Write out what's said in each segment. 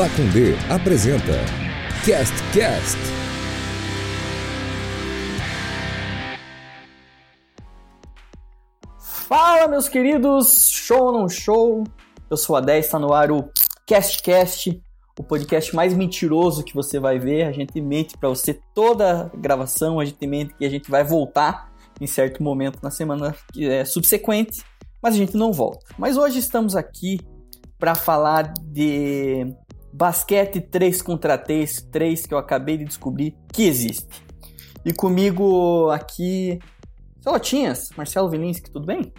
Pacundê apresenta Cast Cast. Fala, meus queridos, show ou não show? Eu sou a 10, está no ar o Cast Cast, o podcast mais mentiroso que você vai ver. A gente mente para você toda a gravação, a gente mente que a gente vai voltar em certo momento na semana é, subsequente, mas a gente não volta. Mas hoje estamos aqui para falar de basquete 3 contra 3, 3 que eu acabei de descobrir que existe. E comigo aqui, Celotinhas, Marcelo Vilinski, tudo bem?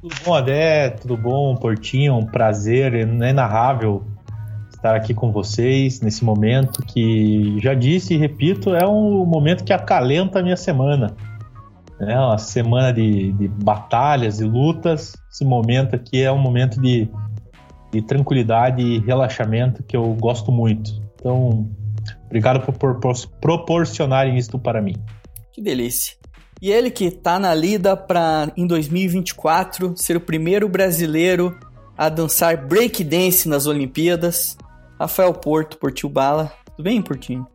Tudo bom, Adé? Tudo bom, Portinho? Um prazer inenarrável estar aqui com vocês nesse momento que, já disse e repito, é um momento que acalenta a minha semana. É uma semana de, de batalhas e lutas. Esse momento aqui é um momento de, de tranquilidade e relaxamento que eu gosto muito. Então, obrigado por, por proporcionarem isto para mim. Que delícia. E ele que tá na lida para em 2024 ser o primeiro brasileiro a dançar breakdance nas Olimpíadas, Rafael Porto, Portil Bala. Tudo bem, Portinho?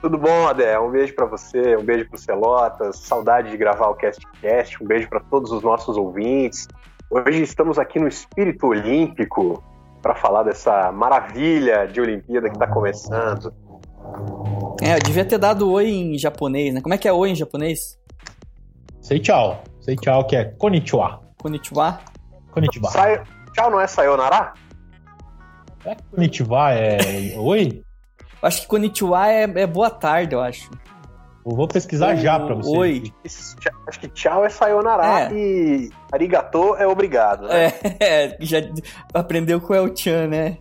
Tudo bom, Adé? Um beijo para você, um beijo pro Celotas, saudade de gravar o CastCast, um beijo para todos os nossos ouvintes. Hoje estamos aqui no espírito olímpico para falar dessa maravilha de Olimpíada que está começando. É, eu devia ter dado oi em japonês, né? Como é que é oi em japonês? Sei tchau. Sei tchau, que é konnichiwa. Konnichiwa? Konnichiwa. Sai... Tchau não é sayonara? É konnichiwa é oi? Acho que konnichiwa é, é boa tarde, eu acho. Eu vou pesquisar o, já pra você. Oi. Acho que tchau é sayonara é. e arigato é obrigado, né? É, é já aprendeu com o El-chan, né?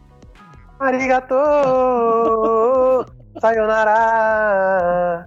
Arigato, sayonara.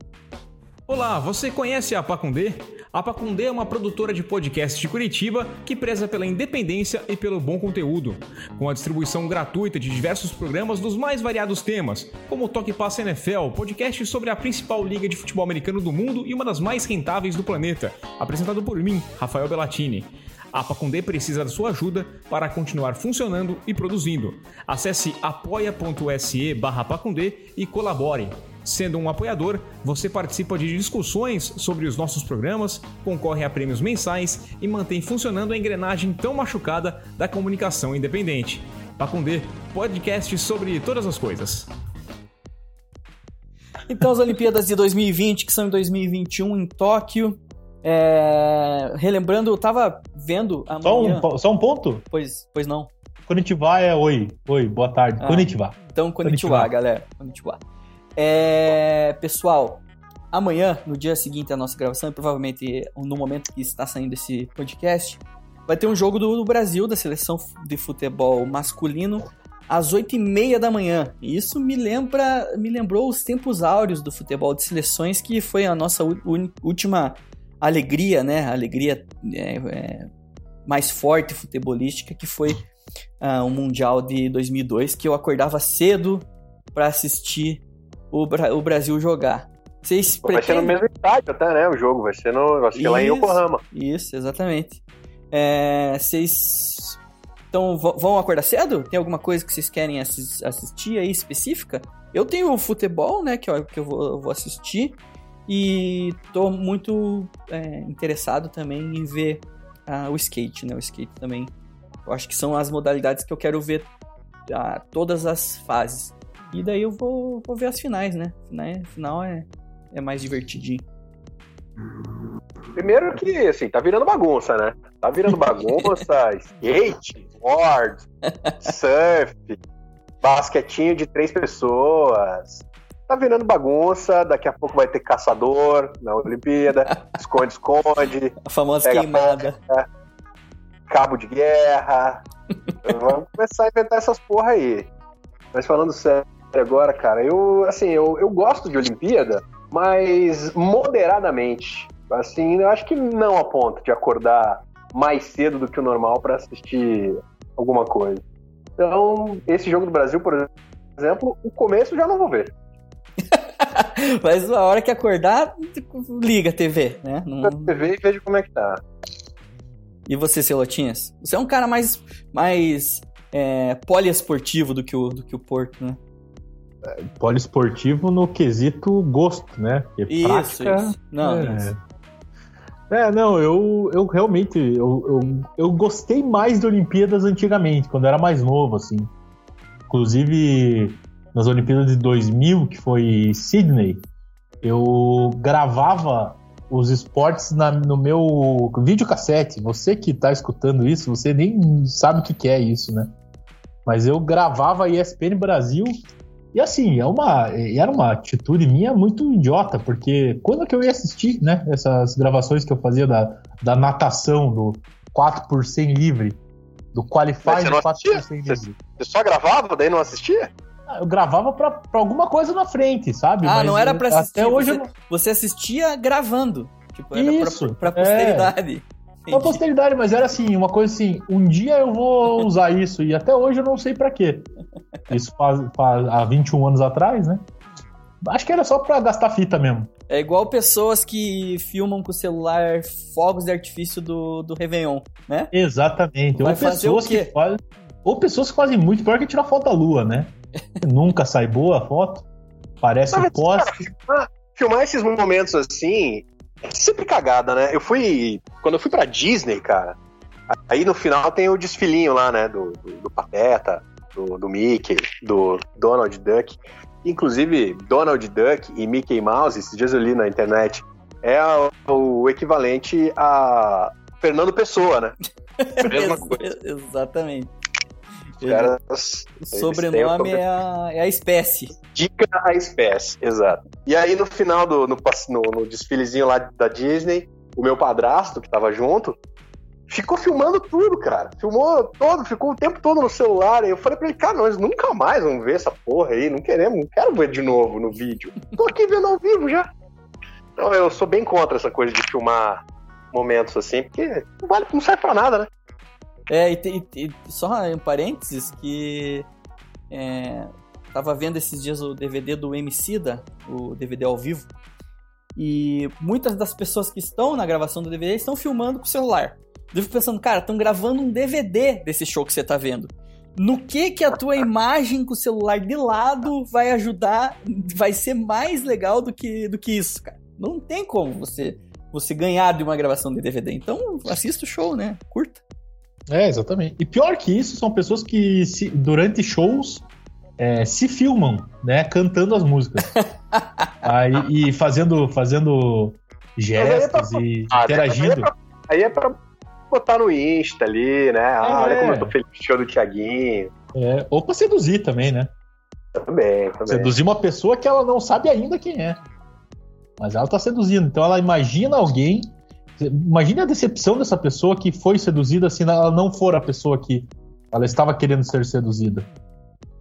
Olá, você conhece a Pacundê? A Pacundê é uma produtora de podcast de Curitiba que preza pela independência e pelo bom conteúdo, com a distribuição gratuita de diversos programas dos mais variados temas, como o Toque Passa NFL, podcast sobre a principal liga de futebol americano do mundo e uma das mais rentáveis do planeta, apresentado por mim, Rafael Bellatini. A Pacundê precisa da sua ajuda para continuar funcionando e produzindo. Acesse apoia.se barra Pacundê e colabore. Sendo um apoiador, você participa de discussões sobre os nossos programas, concorre a prêmios mensais e mantém funcionando a engrenagem tão machucada da comunicação independente. Pacundê, podcast sobre todas as coisas. Então, as Olimpíadas de 2020, que são em 2021 em Tóquio. É... Relembrando, eu tava vendo amanhã... Só um, só um ponto? Pois, pois não. Konnichiwa é oi. Oi, boa tarde. Ah, konnichiwa. Então, konnichiwa, konnichiwa. galera. Konnichiwa. É, pessoal, amanhã, no dia seguinte à nossa gravação, provavelmente no momento que está saindo esse podcast, vai ter um jogo do, do Brasil, da seleção de futebol masculino, às 8h30 da manhã. E isso me lembra, me lembrou os tempos áureos do futebol de seleções, que foi a nossa última alegria, né? Alegria é, é, mais forte futebolística, que foi uh, o Mundial de 2002, que eu acordava cedo para assistir o, Bra o Brasil jogar. Vocês pretendem... Vai ser no mesmo estádio até, né? O jogo vai ser, no, vai ser isso, lá em Yokohama. Isso, exatamente. É, vocês então vão acordar cedo? Tem alguma coisa que vocês querem assis assistir aí específica? Eu tenho o futebol, né, que, eu, que eu, vou, eu vou assistir e tô muito é, interessado também em ver uh, o skate, né, o skate também. Eu acho que são as modalidades que eu quero ver uh, todas as fases. E daí eu vou, vou ver as finais, né? Final, final é, é mais divertidinho. Primeiro que, assim, tá virando bagunça, né? Tá virando bagunça, skate, board, surf, basquetinho de três pessoas. Tá virando bagunça, daqui a pouco vai ter caçador na Olimpíada, esconde-esconde. A famosa queimada. Pega, cabo de guerra. Vamos começar a inventar essas porra aí. Mas falando sério, agora, cara, eu, assim, eu, eu gosto de Olimpíada, mas moderadamente. Assim, eu acho que não a ponto de acordar mais cedo do que o normal para assistir alguma coisa. Então, esse jogo do Brasil, por exemplo, o começo já não vou ver. Mas a hora que acordar, liga a TV, né? Não... A TV e veja como é que tá. E você, Celotinhas? Você é um cara mais, mais é, poliesportivo do que o, do que o Porto, né? Poliesportivo no quesito gosto, né? Porque Isso, prática, isso. Não, é. isso. É, não, eu, eu realmente eu, eu, eu gostei mais de Olimpíadas antigamente, quando eu era mais novo, assim. Inclusive, nas Olimpíadas de 2000, que foi Sydney, eu gravava os esportes na- no meu videocassete. Você que tá escutando isso, você nem sabe o que, que é isso, né? Mas eu gravava a ESPN Brasil e assim, é uma, era uma atitude minha muito idiota, porque quando que eu ia assistir, né? Essas gravações que eu fazia da, da natação, do 4 por 100 livre, do Qualify você do não 4 por assistia? 100 livre. Você só gravava, daí não assistia? Ah, Eu gravava pra, pra alguma coisa na frente, sabe? Ah, Mas não era pra assistir. Até hoje você, eu você assistia gravando. Tipo, era Isso, pra, pra é. Pra Entendi. posteridade, mas era assim, uma coisa assim, um dia eu vou usar isso, e até hoje eu não sei pra quê. Isso faz, faz há 21 anos atrás, né? Acho que era só pra gastar fita mesmo. É igual pessoas que filmam com o celular fogos de artifício do, do Réveillon, né? Exatamente. Vai ou pessoas que fazem. Ou pessoas que fazem muito pior que tirar foto da lua, né? Nunca sai boa a foto. Parece Mas, um poste. filmar, esses momentos assim sempre cagada, né? Eu fui. Quando eu fui pra Disney, cara, aí no final tem o desfilinho lá, né? Do, do, do Pateta, do, do Mickey, do Donald Duck. Inclusive, Donald Duck e Mickey Mouse, esses dias eu li na internet, é a- o equivalente a Fernando Pessoa, né? Mesma coisa. Exatamente. Os caras. Sobrenome é a, é a espécie. Dica a espécie, exato. E aí no final do no, no, no desfilezinho lá da Disney, o meu padrasto, que tava junto, ficou filmando tudo, cara. Filmou todo, ficou o tempo todo no celular. E eu falei pra ele, cara, nós nunca mais vamos ver essa porra aí, não queremos, não quero ver de novo no vídeo. Tô aqui vendo ao vivo já. Então eu sou bem contra essa coisa de filmar momentos assim, porque não vale, não serve pra nada, né? É, e, e- e só um parênteses que é, tava vendo esses dias o DVD do Emicida, o DVD ao vivo, e muitas das pessoas que estão na gravação do DVD estão filmando com o celular. Eu fico pensando, cara, estão gravando um DVD desse show que você tá vendo. No que que a tua imagem com o celular de lado vai ajudar, vai ser mais legal do que, do que isso, cara. Não tem como você, você ganhar de uma gravação de DVD. Então, assista o show, né? Curta. É, exatamente. E pior que isso, são pessoas que se- durante shows é, se filmam, né? Cantando as músicas. Aí, e fazendo, fazendo gestos e Ah, interagindo. Aí é, pra, aí é pra botar no Insta ali, né? Ah, É. olha como eu tô feliz show do Thiaguinho. É, ou pra seduzir também, né? Também, também. Seduzir uma pessoa que ela não sabe ainda quem é. Mas ela tá seduzindo. Então ela imagina alguém. Imagine a decepção dessa pessoa que foi seduzida se ela não for a pessoa que ela estava querendo ser seduzida.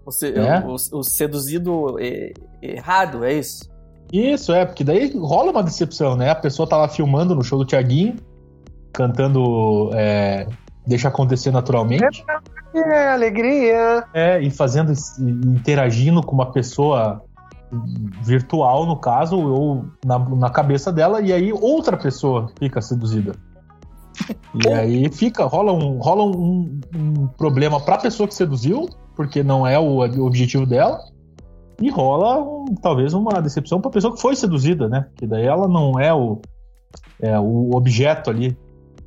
Você, É? o, o seduzido é- errado, é isso? Isso, é, porque daí rola uma decepção, né? A pessoa tá lá filmando no show do Tiaguinho, cantando é, Deixa Acontecer Naturalmente, É, alegria. é, e fazendo, interagindo com uma pessoa virtual, no caso, ou na, na cabeça dela, e aí outra pessoa fica seduzida. E aí fica, rola um, rola um, um problema pra pessoa que seduziu, porque não é o, o objetivo dela, e rola um- talvez uma decepção pra pessoa que foi seduzida, né? Que daí ela não é o, é, o objeto ali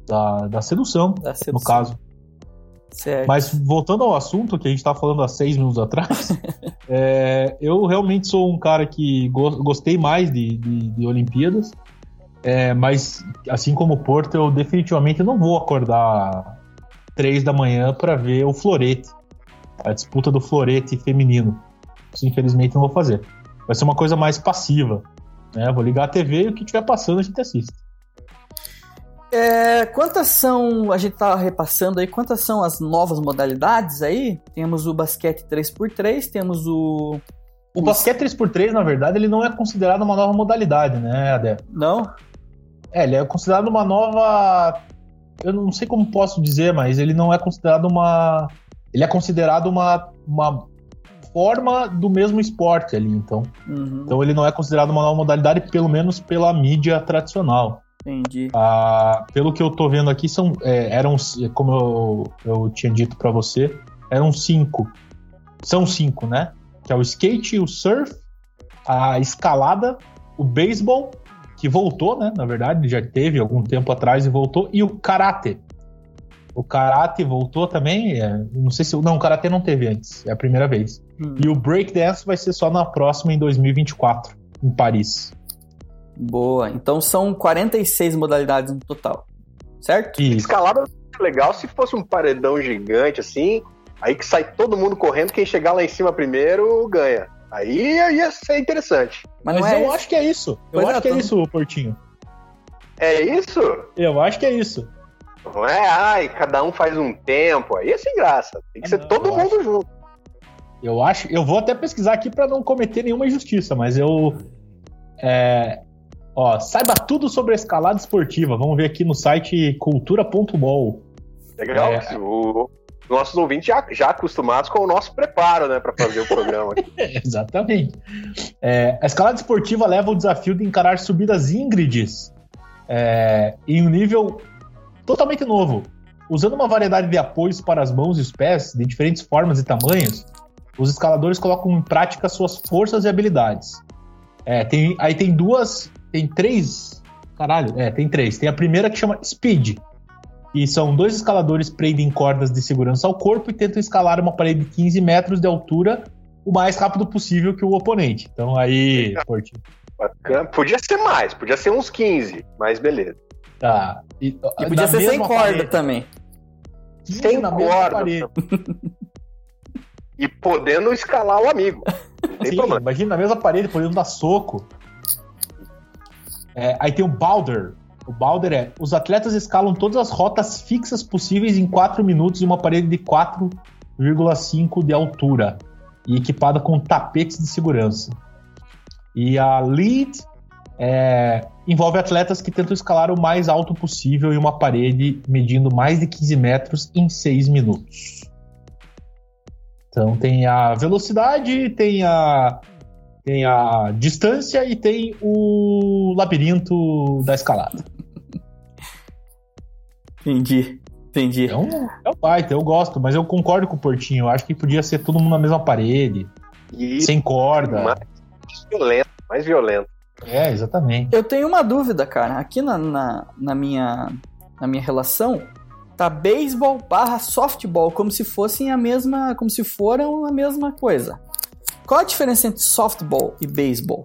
da, da sedução, Da no sedução. caso. Certo. Mas voltando ao assunto que a gente estava falando há seis minutos atrás, é, eu realmente sou um cara que go- gostei mais de, de- de Olimpíadas, é, mas assim como o Porto, eu definitivamente não vou acordar três da manhã para ver o florete, a disputa do florete feminino. Isso infelizmente não vou fazer. Vai ser uma coisa mais passiva. Né? Vou ligar a TV e o que estiver passando a gente assiste. É, quantas são, a gente tá repassando aí, quantas são as novas modalidades aí? Temos o basquete 3x3, temos o... O basquete 3x3, na verdade, ele não é considerado uma nova modalidade, né, Adé? Não? É, ele é considerado uma nova. Eu não sei como posso dizer, mas ele não é considerado uma. Ele é considerado uma, uma forma do mesmo esporte ali, então. Uhum, Então ele não é considerado uma nova modalidade, pelo menos pela mídia tradicional. Entendi. Ah, pelo que eu tô vendo aqui, são, é, eram, como eu, eu tinha dito pra você, eram cinco. São cinco, né? Que é o skate, o surf, a escalada, o beisebol, que voltou, né? Na verdade, já teve algum tempo atrás e voltou, e o karate. O karate voltou também. É, não sei se. Não, o karate não teve antes. É a primeira vez. Hum. E o breakdance vai ser só na próxima, em 2024, em Paris. Boa. Então são 46 modalidades no total. Certo? Isso. Escalada é legal se fosse um paredão gigante assim, aí que sai todo mundo correndo, quem chegar lá em cima primeiro ganha. Aí ia ser interessante. Mas, Mas, não é. eu acho que é isso. Eu Pois é, acho que é tô- isso, Portinho. É isso? Eu acho que é isso. Não é, ai, cada um faz um tempo. Aí é sem graça. Tem que Ah, ser não, todo mundo junto. Eu acho. Eu vou até pesquisar aqui para não cometer nenhuma injustiça, mas eu. É, ó, saiba tudo sobre a escalada esportiva. Vamos ver aqui no site cultura.mol. Legal. É. O- nossos ouvintes já, já acostumados com o nosso preparo, né, pra fazer o programa. Exatamente. É, a escalada esportiva leva o desafio de encarar subidas íngredes é, em um nível totalmente novo. Usando uma variedade de apoios para as mãos e os pés, de diferentes formas e tamanhos, os escaladores colocam em prática suas forças e habilidades. É, tem, aí tem duas, tem três, caralho, é, tem três. Tem a primeira que chama Speed, e são dois escaladores prendem cordas de segurança ao corpo e tentam escalar uma parede de 15 metros de altura o mais rápido possível que o oponente. Então aí, Portinho, Bacana. Podia ser mais, podia ser uns 15, mas beleza. tá. E, E podia ser sem corda parede, também. 15 Sem corda. E podendo escalar o amigo. Não tem Sim, problema. imagina na mesma parede, podendo dar soco. É, aí tem o Boulder. O Boulder é: os atletas escalam todas as rotas fixas possíveis em 4 minutos em uma parede de 4,5 de altura e equipada com tapetes de segurança. E a Lead é, envolve atletas que tentam escalar o mais alto possível em uma parede medindo mais de 15 metros em 6 minutos. Então tem a velocidade, tem a tem a distância e tem o labirinto da escalada. Entendi. Entendi. É um, é um baita, eu gosto, mas eu concordo com o Portinho. Eu acho que podia ser todo mundo na mesma parede, E sem corda. mais violento, mais violento. É, exatamente. Eu tenho uma dúvida, cara. Aqui na, na, na minha, na minha relação, tá beisebol barra softball, como se fossem a mesma. Como se foram a mesma coisa. Qual a diferença entre softball e beisebol?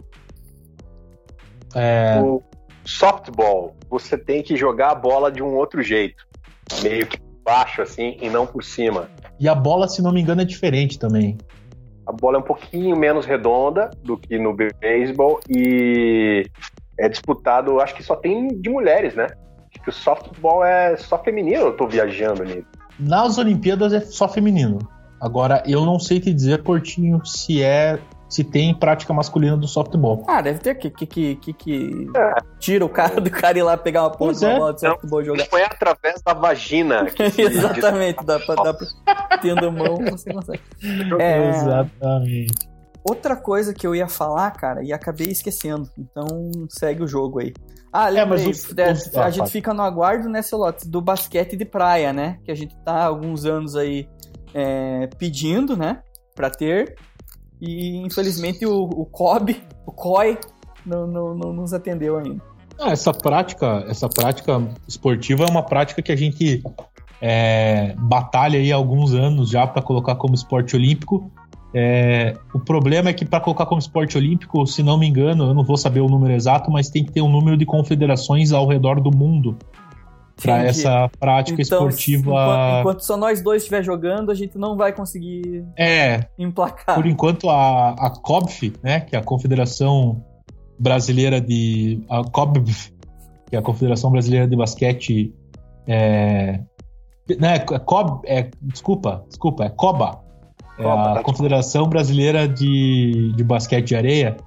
É, O softball, você tem que jogar a bola de um outro jeito. Meio que baixo, assim, e não por cima. e a bola, se não me engano, é diferente também. A bola é um pouquinho menos redonda do que no beisebol e é disputado, acho que só tem de mulheres, né? Acho que o softball é só feminino, eu tô viajando ali. Nas Olimpíadas é só feminino. Agora, eu não sei te dizer, Portinho, se é. se tem prática masculina do softball. Ah, deve ter que, que, que, que, que É. tira o cara do cara ir lá pegar uma ponta de uma é. bola de softball e jogar. Não é através da vagina. que se- Exatamente, dá pra, dá pra tendo mão, você consegue. É, Exatamente. outra coisa que eu ia falar, cara, e acabei esquecendo. Então segue o jogo aí. Ah, É, mas lembrei. os- é, a gente fica no aguardo, né, Celotes, do basquete de praia, né? Que a gente tá há alguns anos aí é, pedindo, né? Pra ter. E infelizmente o, o COB, o COI, não, não, não nos atendeu ainda. Ah, essa prática, essa prática esportiva é uma prática que a gente é, batalha aí há alguns anos já para colocar como esporte olímpico. É, o problema é que para colocar como esporte olímpico, se não me engano, eu não vou saber o número exato, mas tem que ter um número de confederações ao redor do mundo para essa prática Então, esportiva. Enquanto, enquanto só nós dois estiver jogando, a gente não vai conseguir É, emplacar. por enquanto a, a COBF, né, que é a Confederação Brasileira de a COBF, que é a Confederação Brasileira de Basquete é, né, é COB, é, desculpa, desculpa, é COBA, é Coba, a tá Confederação Brasileira de, de Basquete de Areia.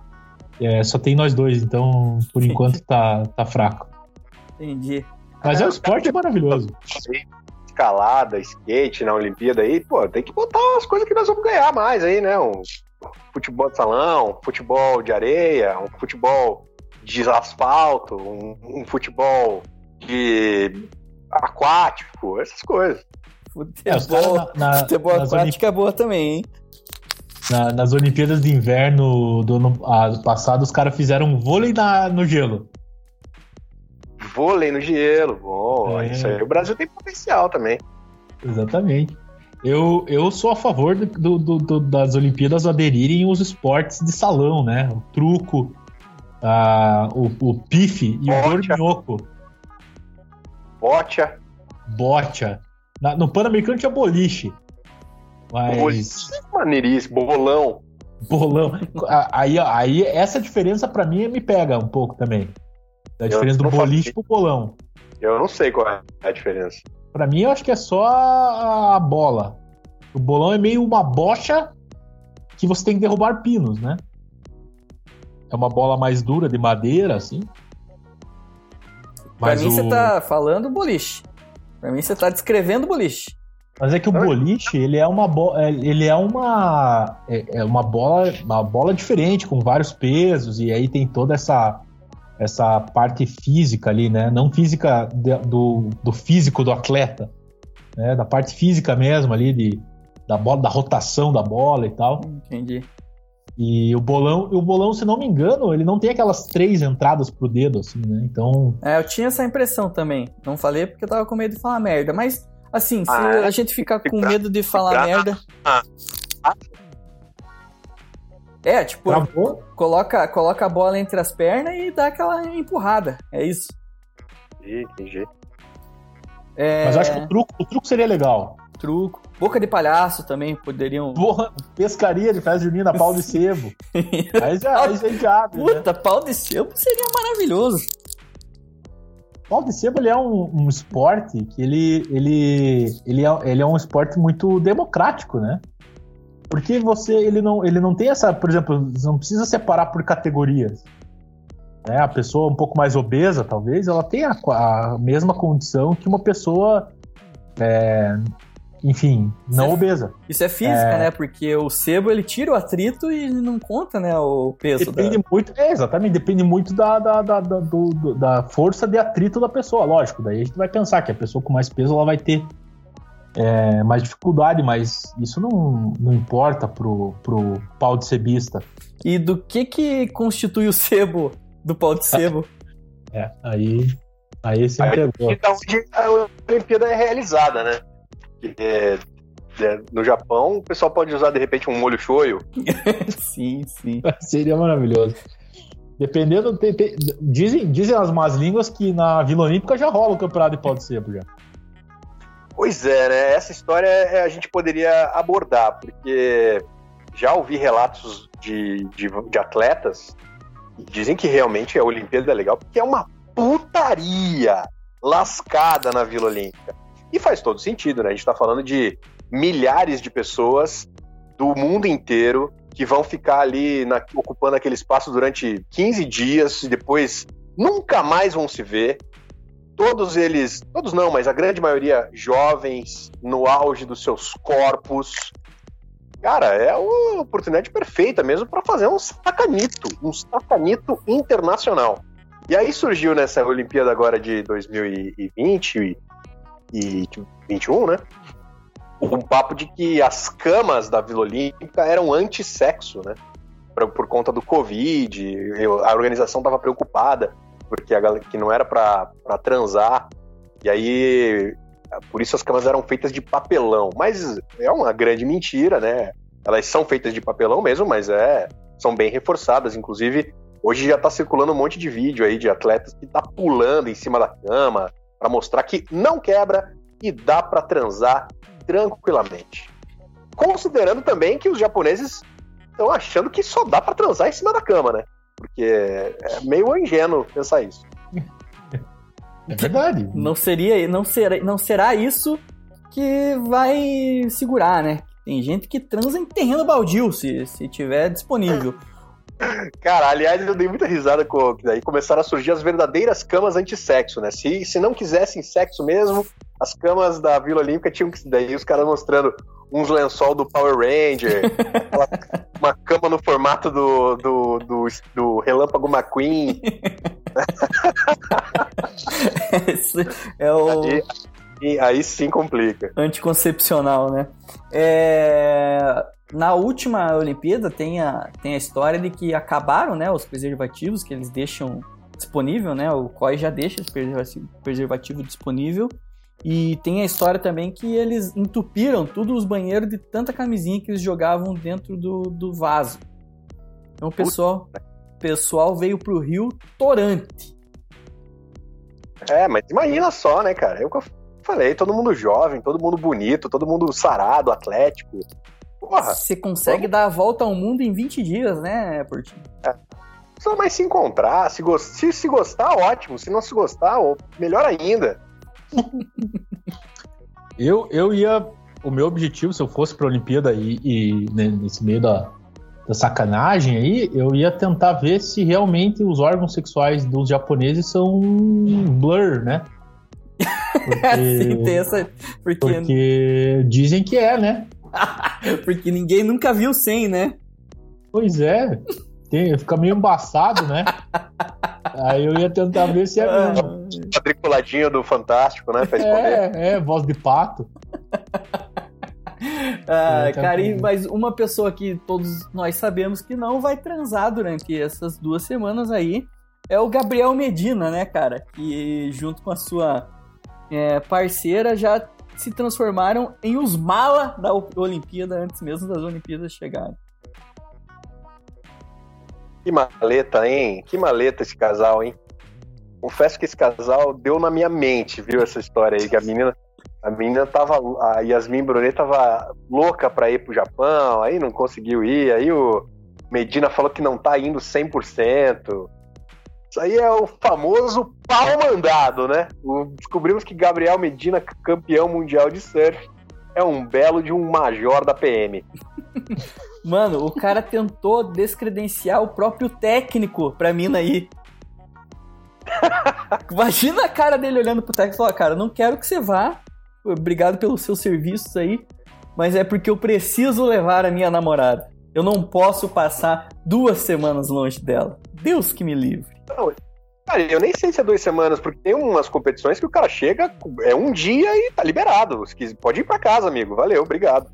É, só tem nós dois, então por enquanto tá, tá fraco. Entendi. Mas é um esporte maravilhoso. Escalada, skate na Olimpíada aí, pô, tem que botar umas coisas que nós vamos ganhar mais aí, né? Um futebol de salão, um futebol de areia, um futebol de asfalto, um, um futebol de aquático, essas coisas. É, Futebol, caras na- na- futebol aquático é boa também, hein? Na- nas Olimpíadas de Inverno do ano ah, passado, os caras fizeram vôlei na- no gelo. Vôlei no gelo. Bom, É. isso aí. O Brasil tem potencial também. Exatamente. Eu, eu sou a favor do- do- do- das Olimpíadas aderirem os esportes de salão, né? O truco, ah, o, o pife e o Bocha. dorminhoco, Bocha. bocha. Na- no Pan-Americano tinha boliche. Mas. Boliche. Maneiríssimo. Bolão. Bolão. A- Aí, aí essa diferença pra mim me pega um pouco também. Da Eu diferença do boliche pro bolão. Eu não sei qual é a diferença. Pra mim, eu acho que é só a, bola. O bolão é meio uma bocha que você tem que derrubar pinos, né? É uma bola mais dura, de madeira, assim. Pra Mas, mim, o... você tá falando boliche. Pra mim, você tá descrevendo boliche. Mas é que o boliche, ele é uma bola. Ele é uma. É é uma bola. Uma bola diferente, com vários pesos, e aí tem toda essa. Essa parte física ali, né? Não física de- do, do físico do atleta, né? Da parte física mesmo ali, de, da bola, da rotação da bola e tal. Entendi. E o bolão, o bolão, se não me engano, ele não tem aquelas três entradas pro dedo, assim, né? Então. É, eu tinha essa impressão também. Não falei porque eu tava com medo de falar merda. Mas, assim, se Ah, é? a gente ficar com medo de falar merda. Ah. É, tipo, Travou? coloca, coloca a bola entre as pernas e dá aquela empurrada. É isso. Ih, entendi. É, Mas eu acho que o truco, o truco seria legal. truco. Boca de palhaço também poderiam. Porra, pescaria de festa junina, pau de sebo. Aí já, aí já é diabo, né? Puta, pau de sebo seria maravilhoso. Pau de sebo ele é um, um esporte que ele, ele, ele, é, ele é um esporte muito democrático, né? Porque você, ele não, ele não tem essa, por exemplo, você não precisa separar por categorias. Né? A pessoa um pouco mais obesa, talvez, ela tem a, a mesma condição que uma pessoa, é, enfim, não Você- obesa. Isso é física, É. né? Porque o sebo ele tira o atrito e não conta, né? O peso da. Depende muito, é, exatamente, depende muito da, da, da, da, do- da força de atrito da pessoa, lógico. Daí a gente vai pensar que a pessoa com mais peso ela vai ter é, mais dificuldade, mas isso não, não importa pro, pro pau de sebista. E do que que constitui o sebo do pau de sebo? É, aí, aí você Aí- entregou. E da onde a Olimpíada é realizada, né? É, é, no Japão, o pessoal pode usar de repente um molho shoyu. sim, sim. Seria maravilhoso. Dependendo, tem- tem- dizem, dizem as más línguas que na Vila Olímpica já rola o campeonato de pau de sebo já. Pois é, né? Essa história é, a gente poderia abordar, porque já ouvi relatos de, de, de atletas que dizem que realmente a Olimpíada é legal, porque é uma putaria lascada na Vila Olímpica. E faz todo sentido, né? A gente tá falando de milhares de pessoas do mundo inteiro que vão ficar ali na- ocupando aquele espaço durante 15 dias e depois nunca mais vão se ver todos eles, todos não, mas a grande maioria jovens, no auge dos seus corpos. Cara, é uma oportunidade perfeita mesmo para fazer um sacanito, um sacanito internacional. E aí surgiu nessa Olimpíada agora de 2020 e 2021, né? Um papo de que as camas da Vila Olímpica eram anti-sexo, né? Por, por conta do Covid, a organização estava preocupada porque a galera que não era pra transar. E aí, por isso as camas eram feitas de papelão. Mas é uma grande mentira, né? Elas são feitas de papelão mesmo, mas é são bem reforçadas. Inclusive, hoje já tá circulando um monte de vídeo aí de atletas que tá pulando em cima da cama para mostrar que não quebra e dá pra transar tranquilamente. Considerando também que os japoneses estão achando que só dá pra transar em cima da cama, né? Porque é meio ingênuo pensar isso. É verdade. Não seria, não será, não será isso que vai segurar, né? Tem gente que transa em terreno baldio, se, se tiver disponível. Cara, aliás, eu dei muita risada com que daí começaram a surgir as verdadeiras camas antissexo, né? Se, se não quisessem sexo mesmo, as camas da Vila Olímpica tinham que. Daí os caras mostrando uns lençol do Power Ranger, uma cama no formato do, do, do, do Relâmpago McQueen. Esse é o, Ali- aí, aí sim complica. Anticoncepcional, né? É, Na última Olimpíada tem a, tem a história de que acabaram né, os preservativos que eles deixam disponível, né? O COI já deixa esse preservativo, preservativo disponível. E tem a história também que eles entupiram todos os banheiros de tanta camisinha que eles jogavam dentro do, do vaso. Então o pessoal, pessoal veio pro Rio torante. É, mas imagina só, né, cara? Eu que eu falei, todo mundo jovem, todo mundo bonito, todo mundo sarado, atlético. Porra, Você consegue dar a volta ao mundo em 20 dias, né, Portinho? só mais se encontrar, se, gos- se, se gostar, ótimo. Se não se gostar, melhor ainda. Eu, eu ia. O meu objetivo, se eu fosse pra Olimpíada e, e né, nesse meio da, da sacanagem aí, eu ia tentar ver se realmente os órgãos sexuais dos japoneses são blur, né? Sim, tem essa. Porque, porque... Porque dizem que é, né? ninguém nunca viu sem, né? Pois é. Tem, fica meio embaçado, né? Aí eu ia tentar ver se é mesmo. Quadriculadinho do Fantástico, né? Pra esconder. É, é, voz de pato. Ah, É, tá cara, e- bom. mas uma pessoa que todos nós sabemos que não vai transar durante essas duas semanas aí é o Gabriel Medina, né, cara? Que junto com a sua é, parceira já se transformaram em os mala da Olimpíada antes mesmo das Olimpíadas chegarem. Que maleta, hein? Que maleta esse casal, hein? Confesso que esse casal deu na minha mente, viu, essa história aí, que a menina, a menina tava, a Yasmin Brunet tava louca pra ir pro Japão, aí não conseguiu ir, aí o Medina falou que não tá indo 100%. Isso aí é o famoso pau mandado, né? Descobrimos que Gabriel Medina, campeão mundial de surf, é um belo de um major da PM. Mano, o cara tentou descredenciar o próprio técnico pra mina aí. Imagina a cara dele olhando pro técnico e falar, cara, não quero que você vá. Obrigado pelos seus serviços aí. Mas é porque eu preciso levar a minha namorada. Eu não posso passar duas semanas longe dela. Deus que me livre. Cara, eu nem sei se é duas semanas, porque tem umas competições que o cara chega, é um dia e tá liberado. Pode ir pra casa, amigo. Valeu, obrigado.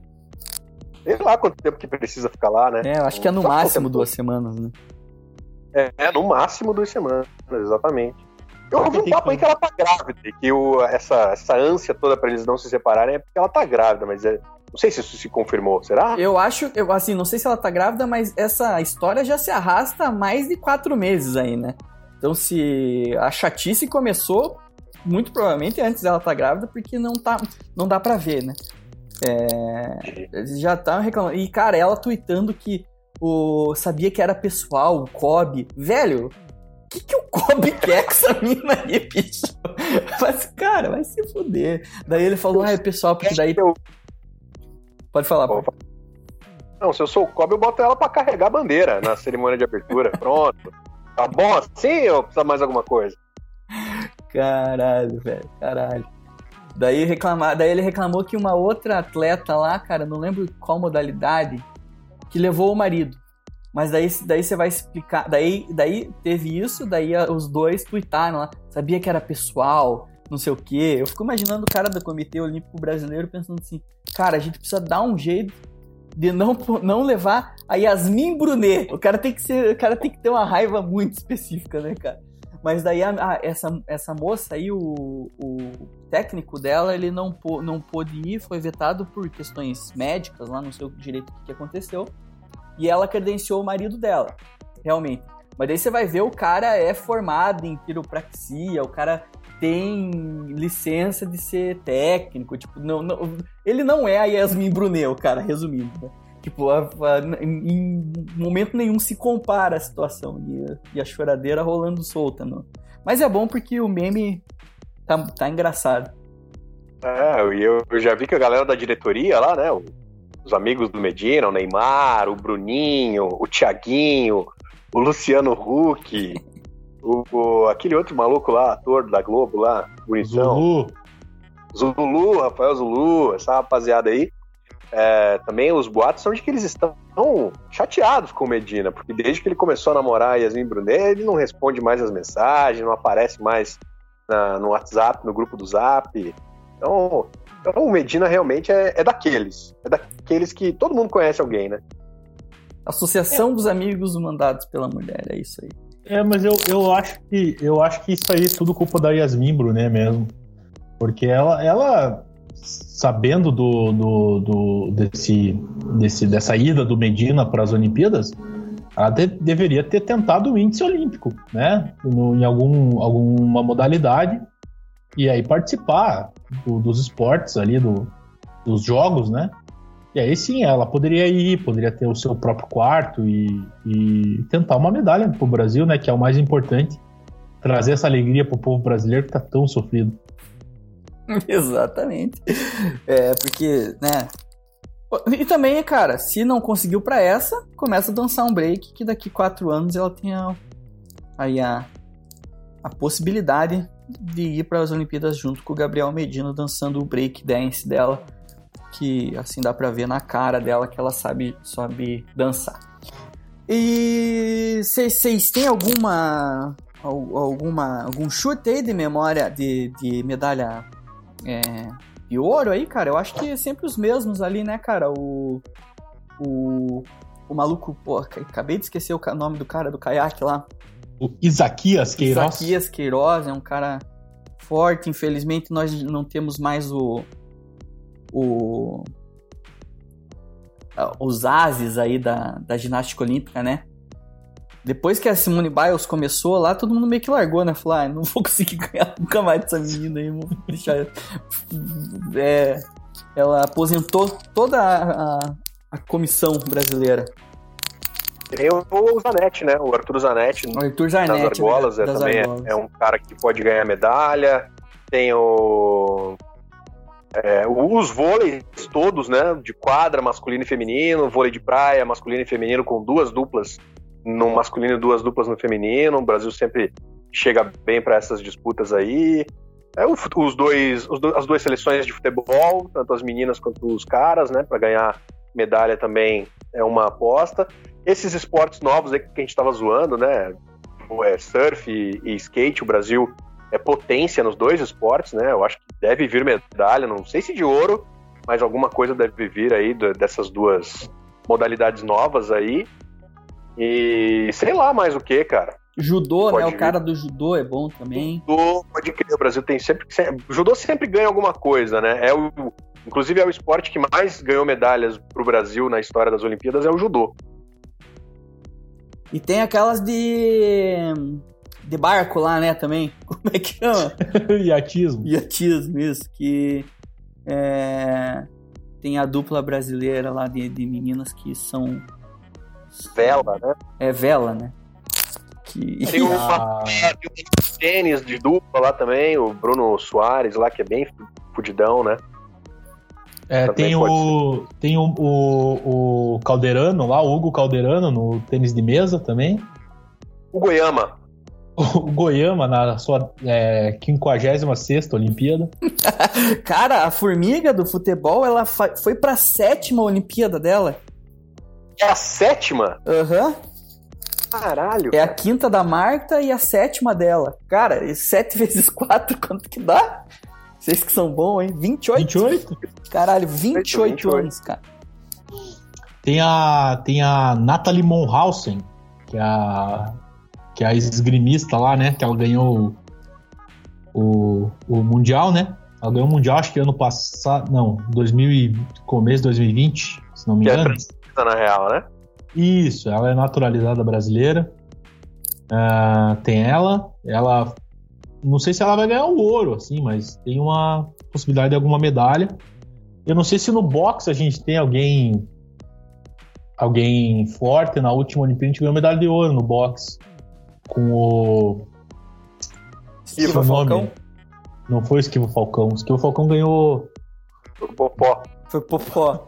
Sei lá quanto tempo que precisa ficar lá, né? É, eu acho que é no Só máximo duas semanas, né? É, no máximo duas semanas, exatamente. Eu ouvi um papo aí que- ela tá grávida, e que o, essa, essa ânsia toda pra eles não se separarem é porque ela tá grávida, mas é, não sei se isso se confirmou, será? Eu acho, eu, assim, não sei se ela tá grávida, mas essa história já se arrasta há mais de quatro meses aí, né? Então, se a chatice começou, muito provavelmente antes dela tá grávida, porque não, tá, não dá pra ver, né? É, eles já estavam reclamando. E, cara, ela tweetando que o, sabia que era pessoal, o Kobe. Velho, o que, que o Kobe quer com essa mina aí, bicho? Mas, cara, vai se fuder. Daí ele falou, ah, é pessoal, porque daí. Pode falar, pô. Não, se eu sou o Kobe, eu boto ela pra carregar a bandeira na cerimônia de abertura. Pronto. Tá bom assim ou precisa mais alguma coisa? Caralho, velho, caralho. Daí, reclamar, daí ele reclamou que uma outra atleta lá, cara, não lembro qual modalidade, que levou o marido. Mas daí, daí você vai explicar. Daí, daí teve isso, daí os dois tuitaram lá. Sabia que era pessoal, não sei o quê. Eu fico imaginando o cara do Comitê Olímpico Brasileiro pensando assim: cara, a gente precisa dar um jeito de não, não levar a Yasmin Brunet. O cara tem que ser, o cara tem que ter uma raiva muito específica, né, cara? Mas daí a- a- essa, essa moça aí, o, o técnico dela, ele não, pô- não pôde ir, foi vetado por questões médicas, lá não sei direito o que aconteceu. E ela credenciou o marido dela, realmente. Mas daí você vai ver, o cara é formado em quiropraxia, o cara tem licença de ser técnico, tipo, não, não- ele não é a Yasmin Brunet, o cara, resumindo, né? Tipo, a- a- em, momento nenhum se compara a situação e, a- e a choradeira rolando solta. Não. Mas é bom porque o meme tá, tá engraçado. É, eu, eu já vi que a galera da diretoria lá, né? o- Os amigos do Medina, o Neymar, o Bruninho, o Thiaguinho, o Luciano Huck, o, o- aquele outro maluco lá, ator da Globo lá, bonitão. Zulu. Zulu, Rafael Zulu, essa rapaziada aí. é, também os boatos são de que eles estão chateados com o Medina, porque desde que ele começou a namorar a Yasmin Brunet, ele não responde mais as mensagens, não aparece mais na- no WhatsApp, no grupo do Zap. Então, então o Medina realmente é, é daqueles. É daqueles que todo mundo conhece alguém, né? Associação é. dos Amigos Mandados pela Mulher, é isso aí. É, mas eu, eu acho que eu acho que isso aí é tudo culpa da Yasmin Brunet mesmo. Porque ela, ela sabendo do, do, do desse, desse, dessa ida do Medina para as Olimpíadas, ela de, deveria ter tentado o índice olímpico, né? No, em algum, alguma modalidade e aí participar do, dos esportes ali, do, dos jogos, né? E aí sim, ela poderia ir, poderia ter o seu próprio quarto e, e tentar uma medalha para o Brasil, né? Que é o mais importante. Trazer essa alegria para o povo brasileiro que está tão sofrido. Exatamente. É, porque, né? E também, cara, se não conseguiu para essa, começa a dançar um break que daqui quatro anos ela tenha aí a, a possibilidade de ir para as Olimpíadas junto com o Gabriel Medina dançando o break dance dela, que assim dá para ver na cara dela que ela sabe, sabe dançar. E vocês têm alguma alguma algum chute aí de memória de, de medalha é, de ouro aí, cara? Eu acho que é sempre os mesmos ali, né, cara? O o, o maluco, pô, acabei de esquecer o nome do cara do caiaque lá. O Isaquias Queiroz. Isaquias Queiroz é um cara forte. Infelizmente, nós não temos mais o. o os ases aí da, da ginástica olímpica, né? Depois que a Simone Biles começou lá, todo mundo meio que largou, né? Falou, ah, não vou conseguir ganhar nunca mais dessa menina aí, vou deixar. É, ela aposentou toda a, a, a comissão brasileira. Tem o Zanetti, né? O Arthur Zanetti. O Arthur Zanetti. Das argolas, é, das também é, argolas. É, é, um cara que pode ganhar medalha. Tem o... É, os vôleis todos, né? De quadra, masculino e feminino. Vôlei de praia, masculino e feminino, com duas duplas no masculino e duas duplas no feminino. O Brasil sempre chega bem para essas disputas aí. É, os dois, os do, as duas seleções de futebol, tanto as meninas quanto os caras, né? Para ganhar medalha também é uma aposta. Esses esportes novos aí que a gente estava zoando, né? É, surf e, e, skate, o Brasil é potência nos dois esportes, né? Eu acho que deve vir medalha, não sei se de ouro, mas alguma coisa deve vir aí dessas duas modalidades novas aí. E sei lá mais o que, cara. Judô, né? O cara do judô é bom também. Judô, pode crer, o Brasil tem sempre. Judô sempre ganha alguma coisa, né? É o, inclusive é o esporte que mais ganhou medalhas pro Brasil na história das Olimpíadas, é o judô. E tem aquelas de. de barco lá, né, também. Como é que chama? Iatismo. Iatismo, isso. Que. É, tem a dupla brasileira lá de, de meninas que são. Vela, né? É vela, né? Que... Tem, ah. um tênis de dupla lá também, o Bruno Soares lá, que é bem fudidão, né? É, tem o, tem o, o, o, Calderano lá, o Hugo Calderano no tênis de mesa também. O Goiama. O Goiama na sua é, 56 Olimpíada. Cara, a formiga do futebol, ela foi pra sétima Olimpíada dela. É a sétima? Aham. Uhum. Caralho. É cara. a quinta da Marta e a sétima dela. Cara, 7 vezes 4, quanto que dá? Vocês que são bons, hein? 28? 28? Caralho, 28, 28 anos, cara. Tem a, tem a Natalie Monhausen, que é a, que é a esgrimista lá, né? Que ela ganhou o, o Mundial, né? Ela ganhou o Mundial, acho que ano passado. Não, 2000 começo de 2020, se não me engano. Que é na real, né? Isso, ela é naturalizada brasileira. Uh, tem ela. Ela não sei se ela vai ganhar o ouro, assim, mas tem uma possibilidade de alguma medalha. Eu não sei se no boxe a gente tem alguém alguém forte. Na última Olimpíada a gente ganhou medalha de ouro no boxe. Com o. Esquiva Falcão? Não foi o Esquivo Falcão. O Esquivo Falcão ganhou. Foi o Popó. Foi o Popó.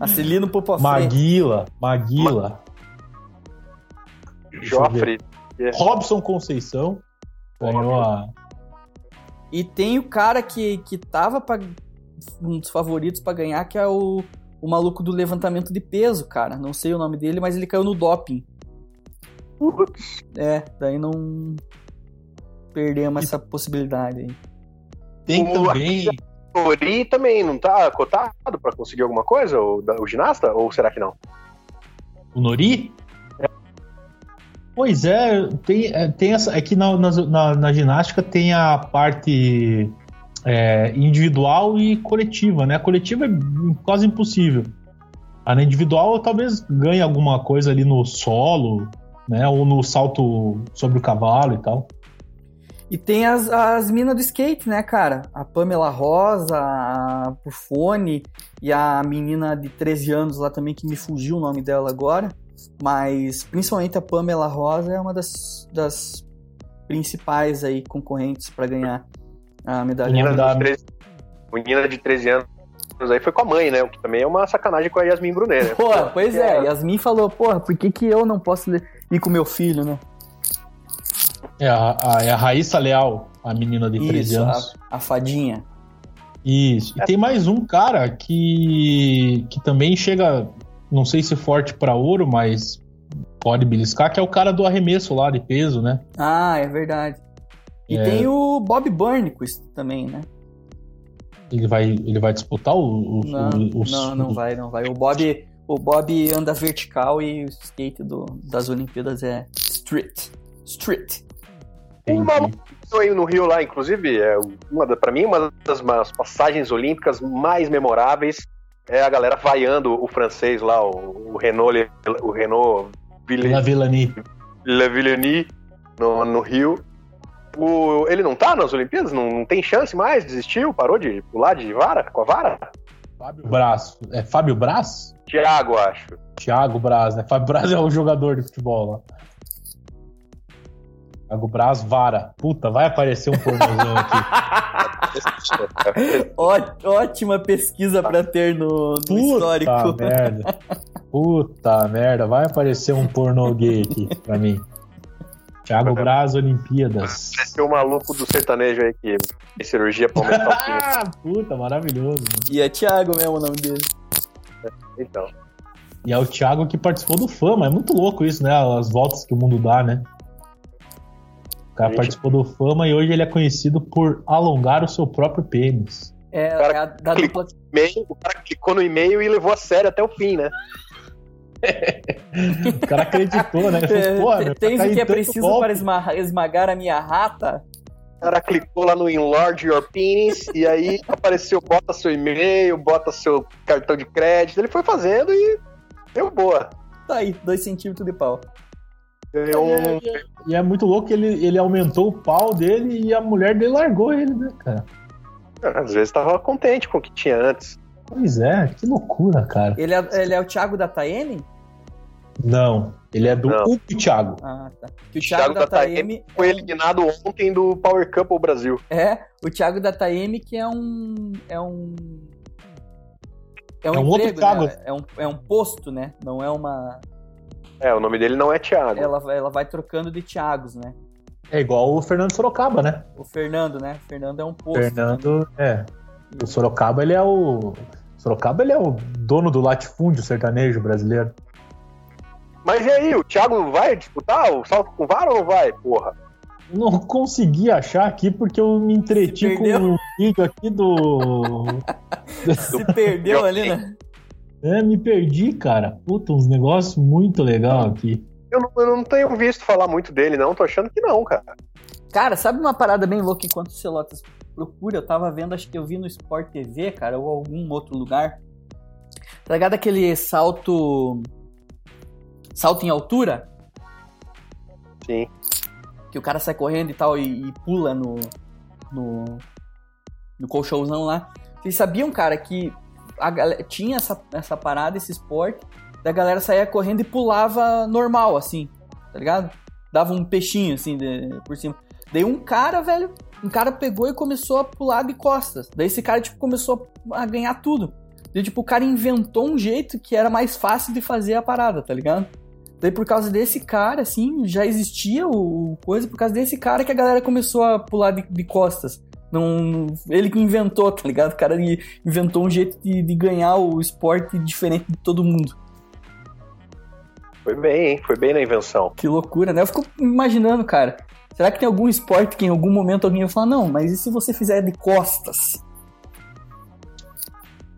Acelino Popó Maguila. Maguila. Joffre. Robson Conceição. Ganhou a. E tem o cara que, que tava pra, um dos favoritos para ganhar, que é o, o maluco do levantamento de peso, cara. Não sei o nome dele, mas ele caiu no doping. É, daí não perdemos essa possibilidade aí. Tem também. Nori também não tá cotado pra conseguir alguma coisa? O, da- o ginasta? Ou será que não? O Nori? Pois é, tem, é, tem essa. É que na, na, na- ginástica tem a parte é, individual e coletiva, né? A coletiva é quase impossível. A individual talvez ganhe alguma coisa ali no solo, né? Ou no salto sobre o cavalo e tal. E tem as, as minas do skate, né, cara? A Pamela Rosa, a Bufone e a menina de 13 anos lá também, que me fugiu o nome dela agora. Mas principalmente a Pamela Rosa é uma das, das principais aí concorrentes para ganhar a medalha. Menina da- de 13, menina de 13 anos aí foi com a mãe, né? O que também é uma sacanagem com a Yasmin Brunet, né? Pô, pois é, Yasmin falou, porra, por que, que eu não posso ir com meu filho, né? É a, a, é a Raíssa Leal, a menina de 13 Isso, anos. a, a fadinha. Isso. E tem mais um cara que, que também chega, não sei se forte pra ouro, mas pode beliscar, que é o cara do arremesso lá de peso, né? Ah, é verdade. E É. tem o Bob Burnquist também, né? Ele vai, ele vai disputar o, o, Não, o- o- não, não vai, não vai. O Bob, o Bob anda vertical e o skate do, das Olimpíadas é street. Street. Um maluco que aí no Rio lá, inclusive, é uma da, pra mim, uma das passagens olímpicas mais memoráveis é a galera vaiando o francês lá, o, o Renault, Le- o Renault Villani. Le Villani no, no Rio. O, ele não tá nas Olimpíadas? Não, não tem chance mais? Desistiu? Parou de pular de vara? Com a vara? Fábio Braz. É Fábio Braz? Thiago, acho. Thiago Braz, né? Fábio Braz é o jogador de futebol lá. Thiago Braz, vara. Puta, vai aparecer um pornozão aqui. Ó- ótima pesquisa pra ter no, no histórico. Puta merda. Puta merda, vai aparecer um pornô gay aqui pra mim. Thiago Braz, Olimpíadas. Esse é o maluco do sertanejo aí que fez cirurgia pra aumentar o. Ah, puta, maravilhoso. E é Thiago mesmo o nome dele. Então. E é o Thiago que participou do Fama. É muito louco isso, né? As voltas que o mundo dá, né? O cara Gente. participou do Fama e hoje ele é conhecido por alongar o seu próprio pênis. É, Cara, é a da clicou. dupla. E-mail, o cara clicou no e-mail e levou a sério até o fim, né? O cara acreditou, né? Ele falou, "Pô, meu, tá Tens o que é preciso golpe." para esma- esmagar a minha rata? O cara clicou lá no Enlarge Your Penis e aí apareceu, bota seu e-mail, bota seu cartão de crédito. Ele foi fazendo e deu boa. Tá aí, dois centímetros de pau. Ganhou um. E é muito louco que ele, ele aumentou o pau dele e a mulher dele largou ele, né, cara? Às vezes tava contente com o que tinha antes. Pois é, que loucura, cara. Ele é, ele é o Thiago da Taene? Não, ele é do Não. Hugo Thiago. Ah, tá. Que o Thiago Thiago, da da Taeme Taeme Foi eliminado ontem do Power Couple Brasil. é o Thiago da Taeme que é um é um é um, É um outro emprego, Thiago. né? É um, é um posto, né? Não é uma É, o nome dele não é Thiago. ela vai- ela vai trocando de Thiagos, né? É igual o Fernando Sorocaba, né? O Fernando, né? O Fernando é um posto. Fernando, é. O Sorocaba, ele é o. Sorocaba, ele é o dono do latifúndio sertanejo brasileiro. Mas e aí, o Thiago vai disputar o salto com vara ou não vai? Porra. Não consegui achar aqui porque eu me entreti com o vídeo aqui do. Se perdeu ali, né? É, me perdi, cara. Puta, uns negócios muito legal aqui. Eu não, eu não tenho visto falar muito dele, não. Tô achando que não, cara. Cara, sabe uma parada bem louca enquanto o Celotas procura? Eu tava vendo, acho que eu vi no Sport TV, cara, ou algum outro lugar. Tá ligado aquele salto. Salto em altura? Sim. Que o cara sai correndo e tal e, e pula no. no. no colchãozão lá. Vocês sabiam, cara, que a galera, tinha essa, essa parada, esse esporte, da galera saía correndo e pulava normal, assim, tá ligado? Dava um peixinho, assim, de- por cima. Daí um cara, velho, um cara pegou e começou a pular de costas. Daí esse cara, tipo, começou a ganhar tudo. Daí, tipo, o cara inventou um jeito que era mais fácil de fazer a parada, tá ligado? Daí, por causa desse cara, assim, já existia o o coisa, por causa desse cara que a galera começou a pular de, de costas. Não, ele que inventou, tá ligado? O cara inventou um jeito de, de ganhar o esporte diferente de todo mundo. Foi bem, hein? Foi bem na invenção. Que loucura, né? Eu fico imaginando, cara. Será que tem algum esporte que em algum momento alguém vai falar, não, mas e se você fizer de costas?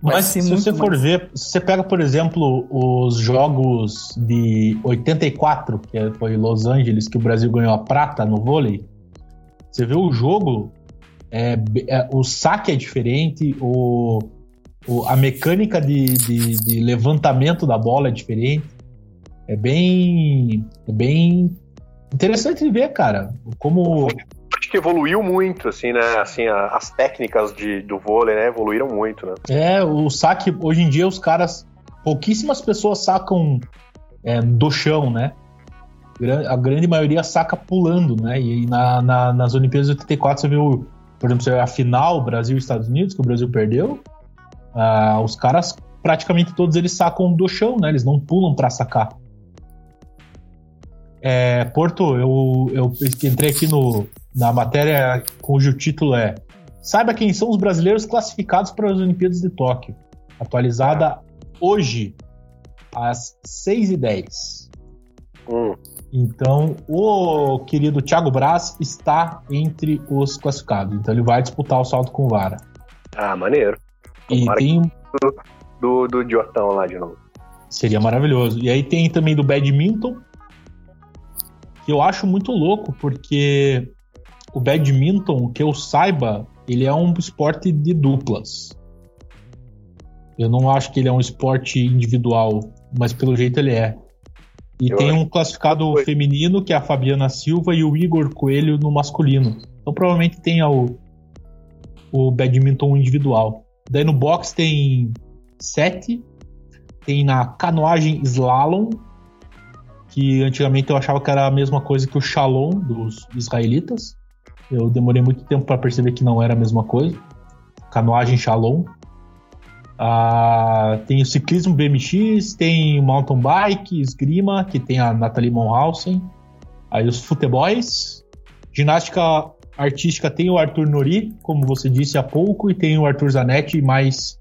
Vai Mas se você for mais. ver, se você pega, por exemplo, os jogos de 84, que foi Los Angeles, que o Brasil ganhou a prata no vôlei, você vê o jogo, é, é, o saque é diferente, o, o- a mecânica de, de- de levantamento da bola é diferente. É bem, é bem interessante de ver, cara. Como Acho que evoluiu muito, assim, né? Assim, a- as técnicas de, do vôlei, né? Evoluíram muito, né? É, o saque, hoje em dia os caras, pouquíssimas pessoas sacam é, do chão, né? A grande maioria saca pulando, né? E na- na- nas Olimpíadas de 84 você viu, por exemplo, a final Brasil e Estados Unidos, que o Brasil perdeu, ah, os caras, praticamente todos eles sacam do chão, né? Eles não pulam pra sacar. É, Porto, eu, eu entrei aqui no, na matéria cujo título é Saiba quem são os brasileiros classificados para as Olimpíadas de Tóquio. Atualizada hoje, às 6h10. Hum. Então, o querido Thiago Braz está entre os classificados. Então, ele vai disputar o salto com vara. Ah, maneiro. E Tomara tem. Do, do idiotão lá de novo. Seria maravilhoso. E aí tem também do badminton, que eu acho muito louco, porque o badminton, que eu saiba, ele é um esporte de duplas. Eu não acho que ele é um esporte individual, mas pelo jeito ele é. E Eu tem um classificado foi. feminino, que é a Fabiana Silva, e o Igor Coelho no masculino. Então provavelmente tem o, o badminton individual. Daí no box tem sete. Tem na canoagem slalom, que antigamente eu achava que era a mesma coisa que o shalom dos israelitas. Eu demorei muito tempo para perceber que não era a mesma coisa. Canoagem shalom. Ah, tem o ciclismo BMX, tem o mountain bike, esgrima, que tem a Nathalie Monhausen. Aí os futeboys. Ginástica artística tem o Arthur Nori, como você disse há pouco, e tem o Arthur Zanetti, mais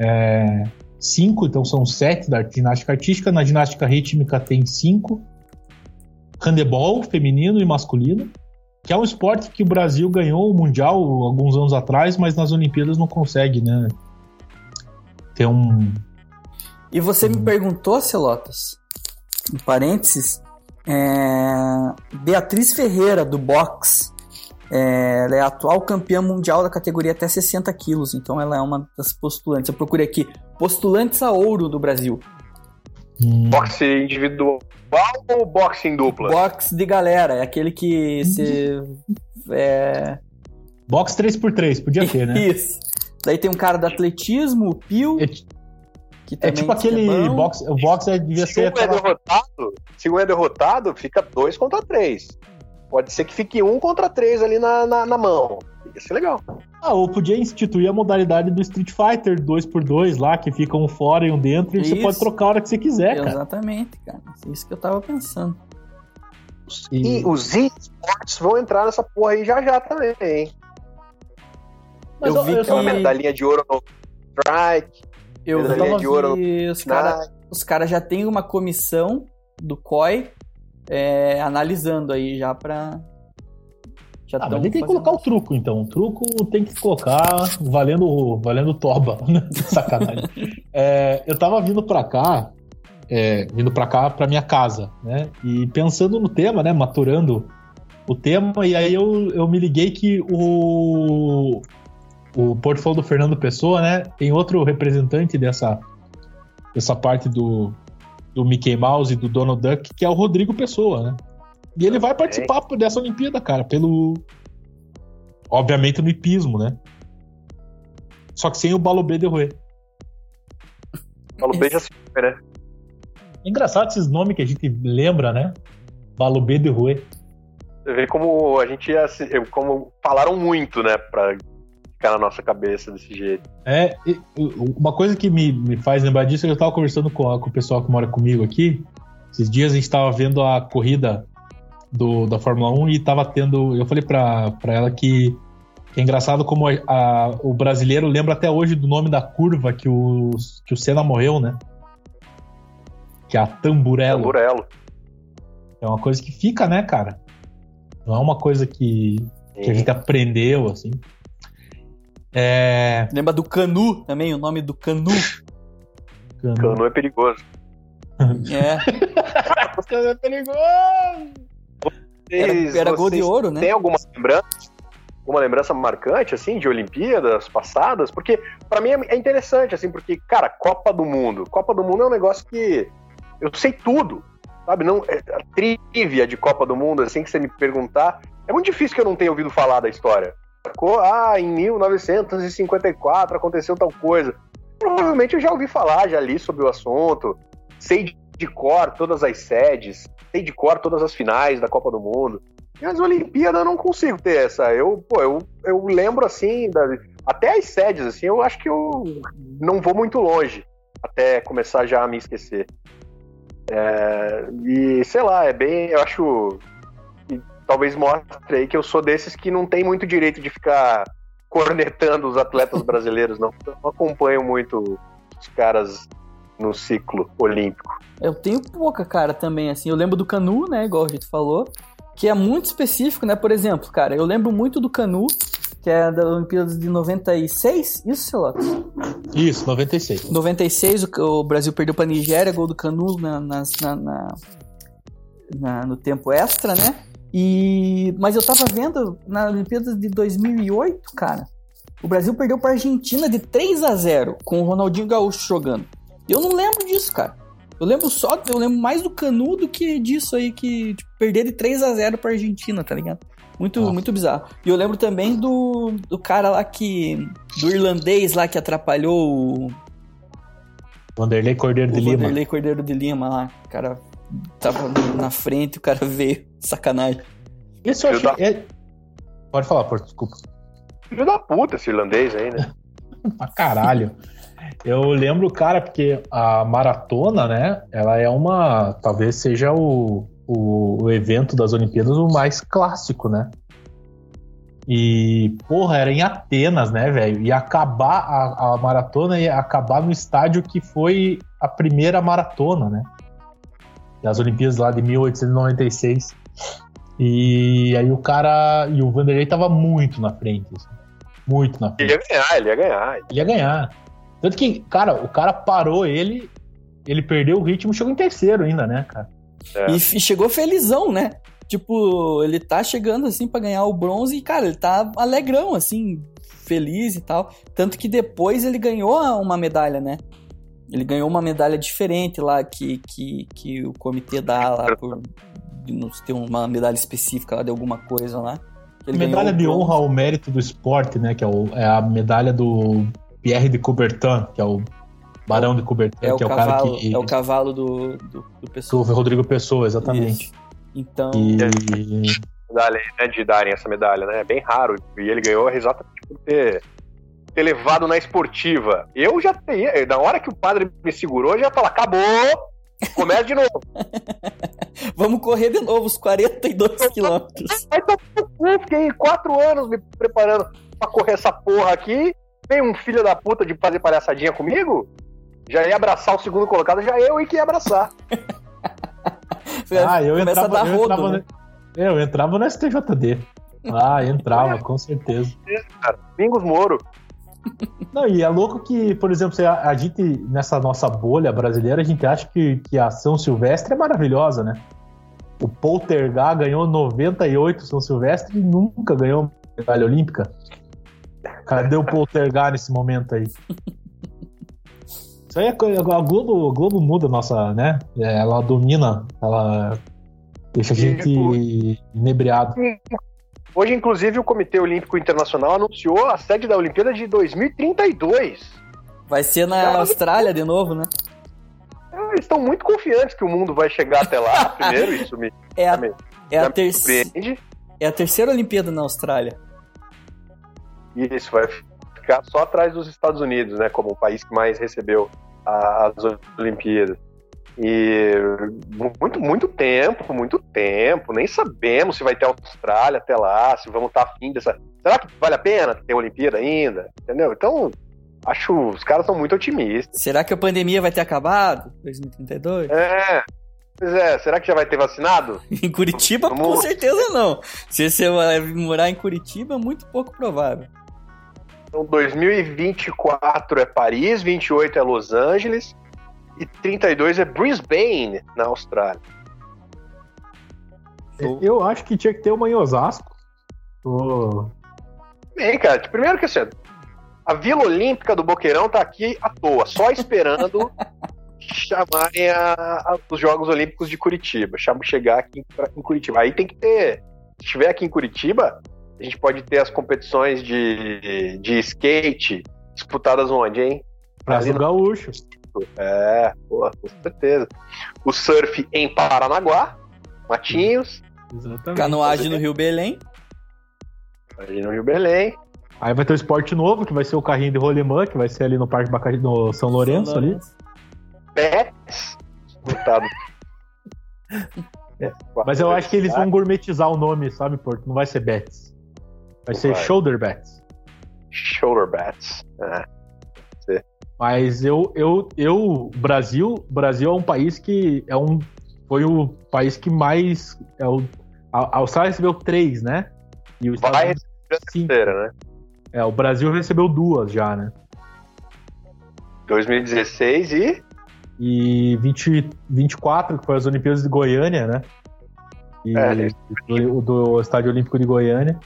é, cinco, então são sete da ginástica artística. Na ginástica rítmica tem cinco. Handebol, feminino e masculino, que é um esporte que o Brasil ganhou o Mundial alguns anos atrás, mas nas Olimpíadas não consegue, né? Ter um. E você me perguntou, Celotas, em parênteses, é, Beatriz Ferreira, do box, é, ela é a atual campeã mundial da categoria até 60 quilos, então ela é uma das postulantes. Eu procurei aqui, postulantes a ouro do Brasil. um- Boxe individual ou boxe em dupla? Box de galera, é aquele que você... É, Box 3x3, podia ter, né? Isso. Daí tem um cara do atletismo, o Pio, É, que é tipo que aquele é box. O box é- devia Se ser um é derrotado, se um é derrotado, fica dois contra três. Pode ser que fique um contra três ali na, na, na mão. Ia ser legal. Ah, ou podia instituir a modalidade do Street Fighter 2x2 lá, que fica um fora e um dentro, e você Isso. pode trocar a hora que você quiser, cara. Exatamente, cara. É Isso que eu tava pensando. E os esportes vão entrar nessa porra aí já já também, hein? Mas eu vi eu que- Uma medalhinha de ouro no strike. Eu Medalhinha de ouro os caras cara já tem uma comissão do COI é, analisando aí já pra. Já Ah, mas ele tem que colocar o truco, então. O truco tem que colocar valendo, valendo toba. né? Sacanagem. É, eu tava vindo pra cá, é, vindo pra cá pra minha casa, né? E pensando no tema, né? Maturando o tema, e aí eu, eu me liguei que o, o portfólio do Fernando Pessoa, né? Tem outro representante dessa, dessa parte do, do Mickey Mouse e do Donald Duck, que é o Rodrigo Pessoa, né? E ele vai participar dessa Olimpíada, cara, pelo. Obviamente no hipismo, né? Só que sem o Balobé de Rouet. Falo bem já se né? É engraçado esses nomes que a gente lembra, né? Balobé de Rouet. Você vê como a gente ia como falaram muito, né? Pra ficar na nossa cabeça desse jeito. É, uma coisa que me, me faz lembrar disso é eu tava conversando com, a- com o pessoal que mora comigo aqui. Esses dias a gente tava vendo a corrida do, da Fórmula 1 e tava tendo. Eu falei pra, pra ela que, que é engraçado como a- a- o brasileiro lembra até hoje do nome da curva que o, que o Senna morreu, né? Que é a Tamburello. Tamburello. É uma coisa que fica, né, cara? Não é uma coisa que, que a gente aprendeu, assim. É. Lembra do Canu também, o nome do Canu. Cano é perigoso. É, Cano é perigoso! era, era gol de ouro, né? Tem alguma lembrança? Uma lembrança marcante, assim, de Olimpíadas passadas? Porque, pra mim, é interessante, assim, porque, cara, Copa do Mundo. Copa do Mundo é um negócio que eu sei tudo, sabe? Não, é, a trivia de Copa do Mundo, assim, que você me perguntar, é muito difícil que eu não tenha ouvido falar da história. Co- Ah, em 1954 aconteceu tal coisa. Provavelmente eu já ouvi falar, já li sobre o assunto, sei de cor todas as sedes, sei de cor todas as finais da Copa do Mundo. E as Olimpíadas eu não consigo ter essa. Eu, pô, eu, eu lembro assim, da- até as sedes, assim, eu acho que eu não vou muito longe até começar já a me esquecer. É, e sei lá, é bem. Eu acho. Talvez mostre aí que eu sou desses que não tem muito direito de ficar cornetando os atletas brasileiros, não. Eu não acompanho muito os caras no ciclo olímpico. Eu tenho pouca, cara, também, assim. Eu lembro do Canu, né, igual a gente falou, que é muito específico, né? Por exemplo, cara, eu lembro muito do Canu, que é da Olimpíadas de 96, isso, Celotes? Isso, 96. 96, o, o Brasil perdeu pra Nigéria, gol do Canu na, na- na- na- no tempo extra, né? E, mas eu tava vendo na Olimpíadas de 2008, cara, o Brasil perdeu pra Argentina de 3 a 0 com o Ronaldinho Gaúcho jogando. Eu não lembro disso, cara. Eu lembro só, eu lembro mais do Canu do que disso aí que tipo, perder de 3 a 0 pra Argentina, tá ligado? Muito, Nossa. muito bizarro. E eu lembro também do, do cara lá que. Do irlandês lá que atrapalhou o, Vanderlei Cordeiro de o Lima. Vanderlei Cordeiro de Lima lá. O cara tava na frente, o cara veio. Sacanagem. Isso eu Eu achei. é- Pode falar, Porto, desculpa. Filho da puta esse irlandês aí, né? Pra caralho. Eu lembro, cara, porque a maratona, né? Ela é uma. Talvez seja o, o, o evento das Olimpíadas o mais clássico, né? E, porra, era em Atenas, né, velho? E acabar a, a maratona ia acabar no estádio que foi a primeira maratona, né? Das Olimpíadas lá de 1896. E aí o cara. E o Vanderlei tava muito na frente. assim. muito na frente Ele ia ganhar, ele ia ganhar. ele ia ganhar. Tanto que, cara, o cara parou ele, ele perdeu o ritmo, chegou em terceiro ainda, né, cara? É. E, chegou felizão, né? Tipo, ele tá chegando assim pra ganhar o bronze e, cara, ele tá alegrão, assim, feliz e tal. Tanto que depois ele ganhou uma medalha, né? Ele ganhou uma medalha diferente lá que, que, que o comitê dá lá por. Não sei, tem uma medalha específica lá de alguma coisa lá. Ele medalha de honra ao mérito do esporte, né? Que é, o- é a medalha do Pierre de Coubertin, que é o Barão de Coubertin, É o, que é o cavalo, cara que. é o cavalo do, do, do do pessoal. Rodrigo Pessoa, exatamente. Isso. Então. E. medalha, né, de darem essa medalha, né? É bem raro. E ele ganhou exatamente por ter, ter levado na esportiva. Eu já teria, na hora que o padre me segurou, eu já ia falar, acabou, começa de novo. Vamos correr de novo os 42 quilômetros. Aí cu, fiquei quatro anos me preparando pra correr essa porra aqui. Tem um filho da puta de fazer palhaçadinha comigo? Já ia abraçar o segundo colocado, já eu ia que ia abraçar. Ah, eu Começa entrava, a dar eu, rodo, entrava né? no, eu entrava no STJD. Ah, entrava, com certeza. Cara, Domingos Moro. Não, e é louco que, por exemplo, a, gente, nessa nossa bolha brasileira, a gente acha que, que a São Silvestre é maravilhosa, né? O Poltergar ganhou 98 São Silvestre e nunca ganhou medalha olímpica. Cadê o Poltergar nesse momento aí? Isso aí é co- a Globo, a Globo muda a nossa, né? É, Ela domina, ela deixa a gente inebriado. Hoje, inclusive, o Comitê Olímpico Internacional anunciou a sede da Olimpíada de 2032. Vai ser na Cara, Austrália de novo, né? Eles estão muito confiantes que o mundo vai chegar até lá. Primeiro, isso me, É a, me- é a, terci- é a terceira Olimpíada na Austrália. E isso vai ficar só atrás dos Estados Unidos, né? Como o país que mais recebeu as Olimpíadas. E muito, muito tempo, muito tempo. Nem sabemos se vai ter Austrália até lá, se vamos estar afim dessa. Será que vale a pena ter Olimpíada ainda? Entendeu? Então, acho os caras estão muito otimistas. Será que a pandemia vai ter acabado? 2032? É. Pois é, será que já vai ter vacinado? Em Curitiba, com Vamos- certeza não. Se você morar em Curitiba, é muito pouco provável. Então 2024 é Paris, 28 é Los Angeles e 32 é Brisbane, na Austrália. Eu acho que tinha que ter uma em Osasco. Tô- Bem, cara, primeiro que assim, a Vila Olímpica do Boqueirão tá aqui à toa, só esperando chamarem a- a- os Jogos Olímpicos de Curitiba, chegar aqui em, em Curitiba. Aí tem que ter, se estiver aqui em Curitiba, a gente pode ter as competições de, de skate disputadas onde, hein? No- Gaúcho. É, pô, com certeza. O surf em Paranaguá, Matinhos, Exatamente. Canoagem no Rio Belém. ali no Rio Belém. Aí vai ter o esporte novo, que vai ser o carrinho de rolemã, que vai ser ali no Parque Bacari, no São Lourenço São ali. Lourenço. Pets, disputado. É, Mas eu acho que eles vão gourmetizar o nome, sabe, Porto? Não vai ser Bets. Vai ser Vai. Shoulder Bets. Shoulder bats. É. Mas eu, eu, eu, Brasil, Brasil é um país que é um, foi o país que mais, é o, a, a Austrália recebeu três, né? E o Estados Vai Unidos receber a terceira, né? É, o Brasil recebeu duas já, né? 2016 e E 20, 24, que foi as Olimpíadas de Goiânia, né? E É, do, do Estádio Olímpico de Goiânia.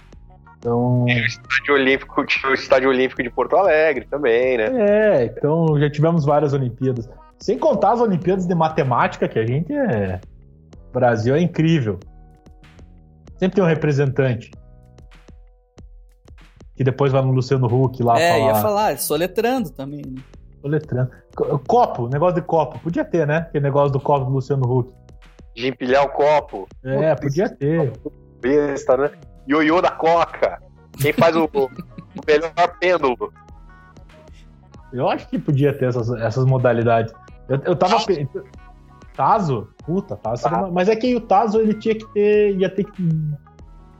Então, Estádio Olímpico, tinha o Estádio Olímpico de Porto Alegre também, né? é, então já tivemos várias Olimpíadas. Sem contar as Olimpíadas de Matemática, que a gente é. O Brasil é incrível. Sempre tem um representante. Que depois vai no Luciano Huck lá É, falar. ia falar, soletrando também. né? soletrando. Co- Copo, negócio de copo. Podia ter, né? Aquele negócio do copo do Luciano Huck. De empilhar o copo, É, podia ter. besta, né? Ioiô da Coca. Quem faz o, o melhor pêndulo. Eu acho que podia ter essas, essas modalidades. Eu, eu tava. Tazo. pe- Tazo? Puta, Tazo. uma- Mas é que o Tazo ele tinha que ter. ia ter que.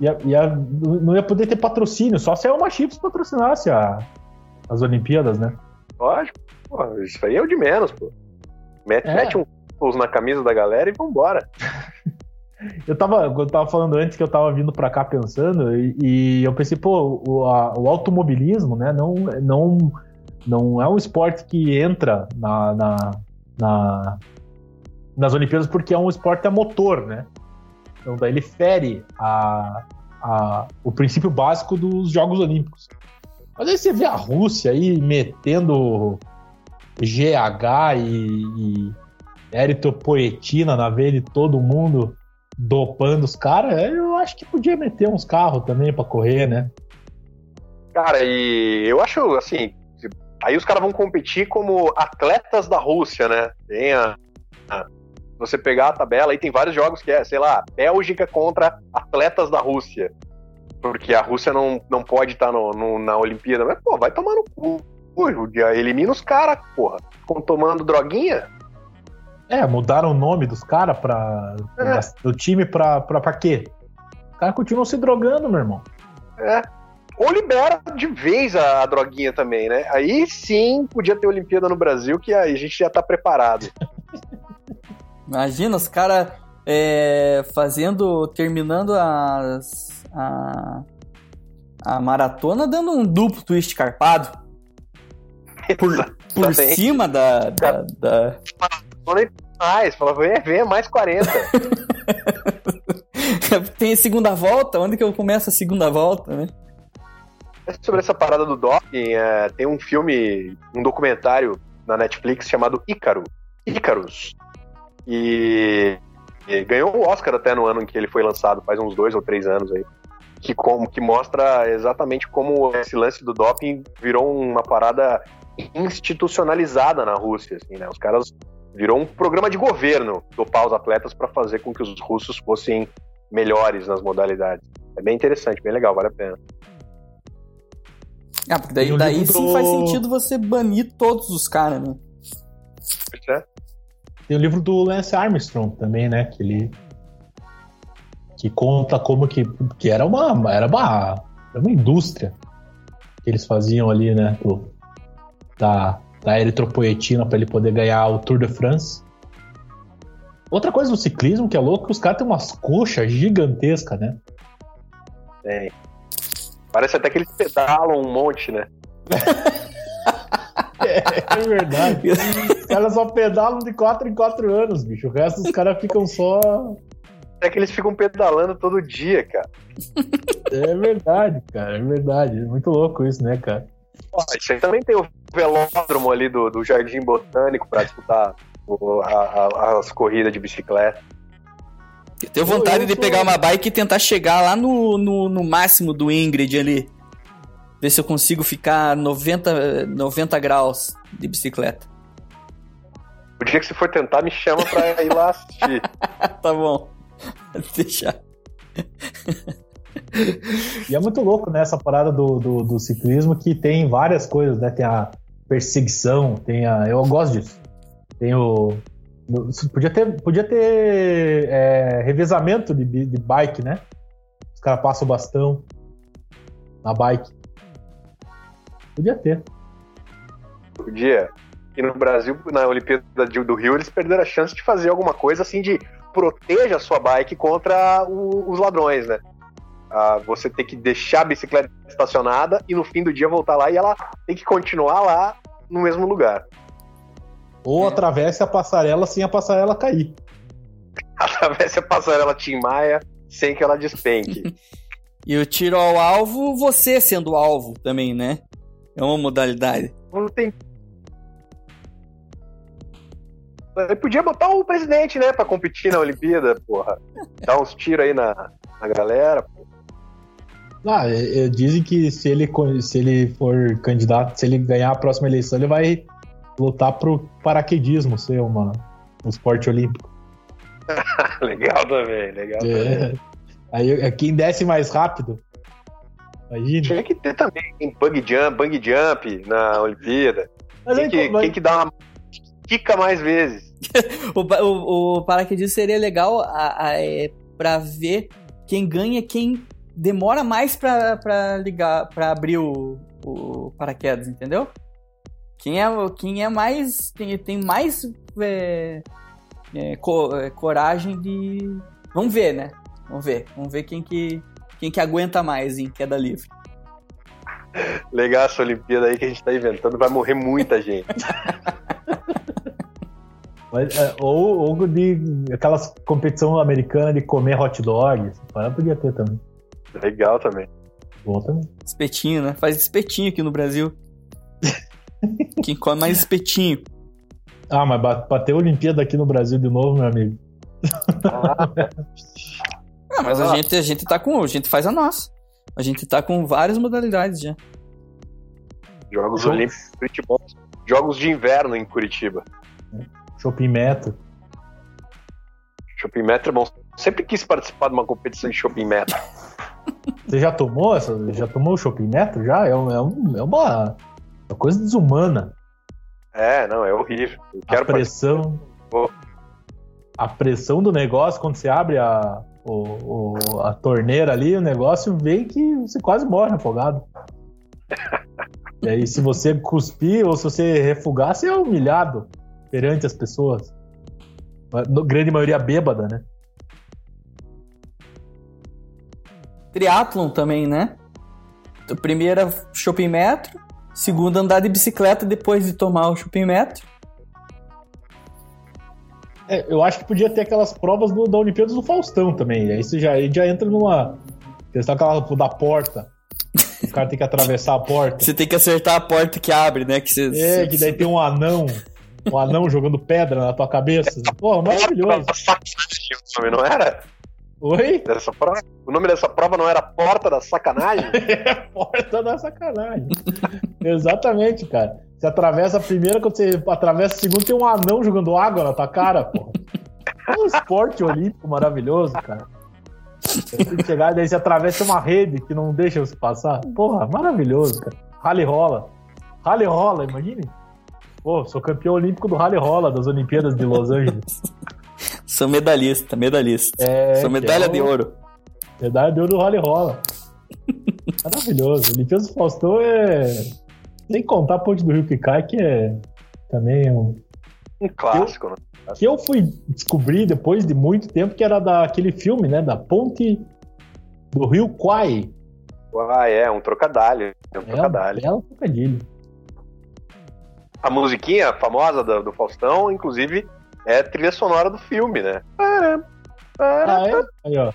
Ia, ia- não ia poder ter patrocínio, só se a Elma Chips patrocinasse a, as Olimpíadas, né? Lógico. Pô, isso aí é o de menos, pô. Mete, É. mete um na camisa da galera e vambora. Eu tava, eu tava falando antes que eu tava vindo pra cá pensando, e, e eu pensei, pô, o, a- o automobilismo, né, não, não, não é um esporte que entra na, na, na- nas Olimpíadas porque é um esporte a motor, né? Então daí ele fere a, a- o princípio básico dos Jogos Olímpicos. Mas aí você vê a Rússia aí metendo GH e, e eritropoetina na veia de todo mundo dopando os caras, eu acho que podia meter uns carros também pra correr, né? Cara, e eu acho assim. Aí os caras vão competir como atletas da Rússia, né? Tem a. a- você pegar a tabela, aí tem vários jogos que é, sei lá, Bélgica contra atletas da Rússia. Porque a Rússia não, não pode estar no, no- na Olimpíada. Mas, pô, vai tomar no cu. Elimina os caras, porra. Ficam tomando droguinha? É, mudaram o nome dos caras pra. É. do time pra, pra, pra quê? Os caras continuam se drogando, meu irmão. É. Ou libera de vez a, a droguinha também, né? Aí sim podia ter Olimpíada no Brasil, que aí a gente já tá preparado. Imagina os caras fazendo, terminando as, a, a maratona dando um duplo twist carpado por, por cima da, da, da- Mais, fala, vem, vem, mais 40. Tem a segunda volta? Onde que eu começo a segunda volta, né? Sobre essa parada do doping, é, tem um filme, um documentário na Netflix chamado Ícaro. Ícaros. E, e ganhou o Oscar até no ano em que ele foi lançado, faz uns dois ou três anos aí. Que, como, que mostra exatamente como esse lance do doping virou uma parada institucionalizada na Rússia. Assim, né? Os caras virou um programa de governo dopar os atletas para fazer com que os russos fossem melhores nas modalidades. É bem interessante, bem legal, vale a pena. Ah, porque daí, daí sim do- faz sentido você banir todos os caras, né? É. Tem o livro do Lance Armstrong também, né? Que ele. Que conta como que. Que era uma. Era uma, era uma indústria que eles faziam ali, né? do- da, da eritropoetina para ele poder ganhar o Tour de France. Outra coisa do ciclismo que é louco, que os caras têm umas coxas gigantescas, né? Tem. Parece até que eles pedalam um monte, né? É, é verdade. Os caras só pedalam de 4 em 4 anos, bicho. O resto dos caras ficam só. É que eles ficam pedalando todo dia, cara. É verdade, cara. É verdade. É muito louco isso, né, cara? Também tem o velódromo ali do, do Jardim Botânico pra disputar o- a- a- as corridas de bicicleta. Eu tenho vontade eu de sou- pegar uma bike e tentar chegar lá no, no, no máximo do Ingrid ali. Ver se eu consigo ficar 90, 90 graus de bicicleta. O dia que você for tentar, me chama pra ir lá assistir. tá bom. Deixa. E é muito louco, né, essa parada do, do, do ciclismo que tem várias coisas, né? Tem a perseguição, tem a. Eu gosto disso. Tem o. Podia ter, podia ter é, revezamento de, de bike, né? Os caras passam o bastão na bike. Podia ter. O dia que no Brasil, na Olimpíada do Rio, eles perderam a chance de fazer alguma coisa assim de proteja a sua bike contra o- os ladrões, né? Você tem que deixar a bicicleta estacionada e no fim do dia voltar lá e ela tem que continuar lá no mesmo lugar. Ou É. atravesse a passarela sem a passarela cair. Atravesse a passarela Tim Maia sem que ela despenque. E o tiro ao alvo, você sendo alvo também, né? É uma modalidade. Não tem. Eu podia botar o presidente, né, pra competir na Olimpíada, porra. Dar uns tiros aí na, na galera. Ah, é- é, dizem que se ele, se ele for candidato, se ele ganhar a próxima eleição, ele vai lutar pro paraquedismo ser uma, um esporte olímpico. legal também, legal também. É. Aí é quem desce mais rápido. Imagina. Tinha que ter também bug jump, bang jump na Olimpíada. Mas Quem aí, que, mas- quem que dá uma quica mais vezes? O, o, o paraquedismo seria legal a, a, é, pra ver quem ganha, quem demora mais pra, pra ligar, pra abrir o, o paraquedas, entendeu? Quem é, quem é mais. Tem, tem mais é, é, co- é, coragem de. Vamos ver, né? Vamos ver. Vamos ver quem que, quem que aguenta mais em queda livre. Legal essa Olimpíada aí que a gente tá inventando, vai morrer muita gente. mas, é, ou, ou de aquelas competição americana de comer hot dog. essa parada podia ter também. Legal também. Bom também. Espetinho, né? Faz espetinho aqui no Brasil. quem come mais espetinho. Ah, mas ba- bater a Olimpíada aqui no Brasil de novo, meu amigo. Ah, mas a gente, a gente tá com. A gente faz a nossa. A gente tá com várias modalidades já. Jogos Jogo- Olímpicos Curitiba. Jogos de inverno em Curitiba. Shopping Metro. Shopping Metro é bom. Sempre quis participar de uma competição de Shopping Metro. Você já tomou essa? Já tomou o Shopping Metro? Já? É, um- é um- é uma, uma coisa desumana. É, não, é horrível. A pressão. A pressão do negócio, quando você abre a, o- o- a torneira ali, o negócio vem que você quase morre afogado. E aí, se você cuspir ou se você refugar, você é humilhado perante as pessoas. No- grande maioria bêbada, né? Triathlon também, né? Então, Primeira, shopping metro. Segunda, andar de bicicleta depois de tomar o shopping metro. É, eu acho que podia ter aquelas provas do, da Olimpíadas do Faustão também. Aí você já, aí já entra numa. Questão aquela da porta. O cara tem que atravessar a porta. Você tem que acertar a porta que abre, né? Que você, É, que daí tem um anão. Um anão jogando pedra na tua cabeça. Pô, maravilhoso. Não era? Oi? Dessa prova? O nome dessa prova não era Porta da Sacanagem? Porta da sacanagem. Exatamente, cara. Você atravessa a primeira, quando você atravessa a segunda, tem um anão jogando água na tua cara, pô. É um esporte olímpico maravilhoso, cara. Você tem que chegar, daí você atravessa uma rede que não deixa você passar. Porra, maravilhoso, cara. Rally rola. Rally rola, imagine. Pô, sou campeão olímpico do Rally rola das Olimpíadas de Los Angeles. Sou medalhista, medalhista. É, Sou medalha que de é o- ouro. Medalha de ouro do Rally Rola. Maravilhoso. Olimpíadas do Faustão é. Nem contar a Ponte do Rio que cai, que é também um. Um clássico, né? Que eu fui descobrir depois de muito tempo que era daquele filme, né? Da Ponte do Rio Quai. Ah, é, um trocadilho. É um É um trocadilho. belo trocadilho. A musiquinha famosa do, do Faustão, inclusive, é trilha sonora do filme, né? Ah, é? Aí, ó.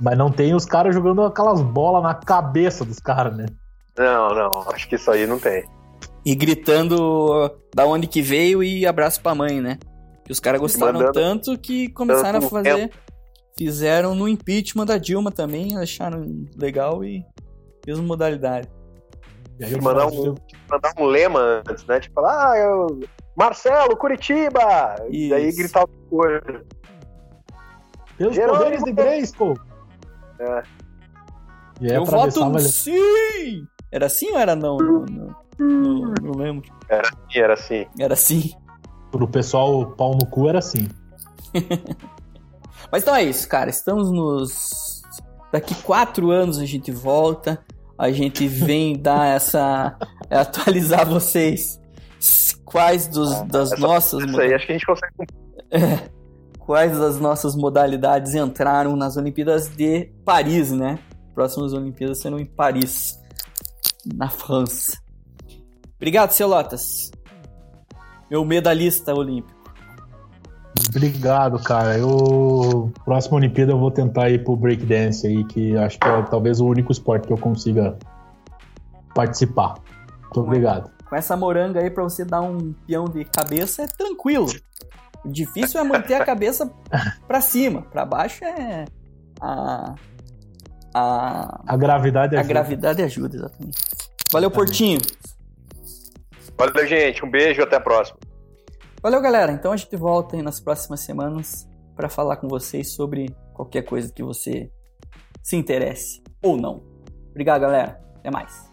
Mas não tem os caras jogando aquelas bolas na cabeça dos caras, né? Não, não, acho que isso aí não tem. E gritando da onde que veio e abraço pra mãe, né? Que os caras gostaram Mandando- tanto que começaram a Tanto fazer. Fizeram no impeachment da Dilma também, acharam legal e mesma modalidade. E aí Mandar Brasil- Mandar um lema antes, né? Tipo, ah, eu... Marcelo, Curitiba! E daí Isso. gritar outra coisa. Pelos Jerônimo- poderes de Grayskull. É. E aí Eu voto ele. sim! Era assim ou era não? Não, não, não- não lembro. E era assim. Era assim. Pro pessoal, pau no cu era assim. Mas então é isso, cara. Estamos nos. Daqui quatro anos a gente volta. A gente vem dar essa. atualizar vocês. Quais dos, das essa- nossas Isso aí, acho que a gente consegue quais das nossas modalidades entraram nas Olimpíadas de Paris, né? Próximas Olimpíadas serão em Paris, na França. Obrigado, Celotas. Meu medalhista olímpico. Obrigado, cara. Eu. Próxima Olimpíada eu vou tentar ir pro breakdance aí, que acho que é talvez o único esporte que eu consiga participar. Muito obrigado. Com essa moranga aí pra você dar um peão de cabeça é tranquilo. O difícil é manter a cabeça pra cima. Pra baixo é a a, A gravidade é a gravidade ajuda exatamente. Valeu, Portinho. Valeu, gente. Um beijo até a próxima. Valeu, galera. Então a gente volta aí nas próximas semanas para falar com vocês sobre qualquer coisa que você se interesse ou não. Obrigado, galera. Até mais.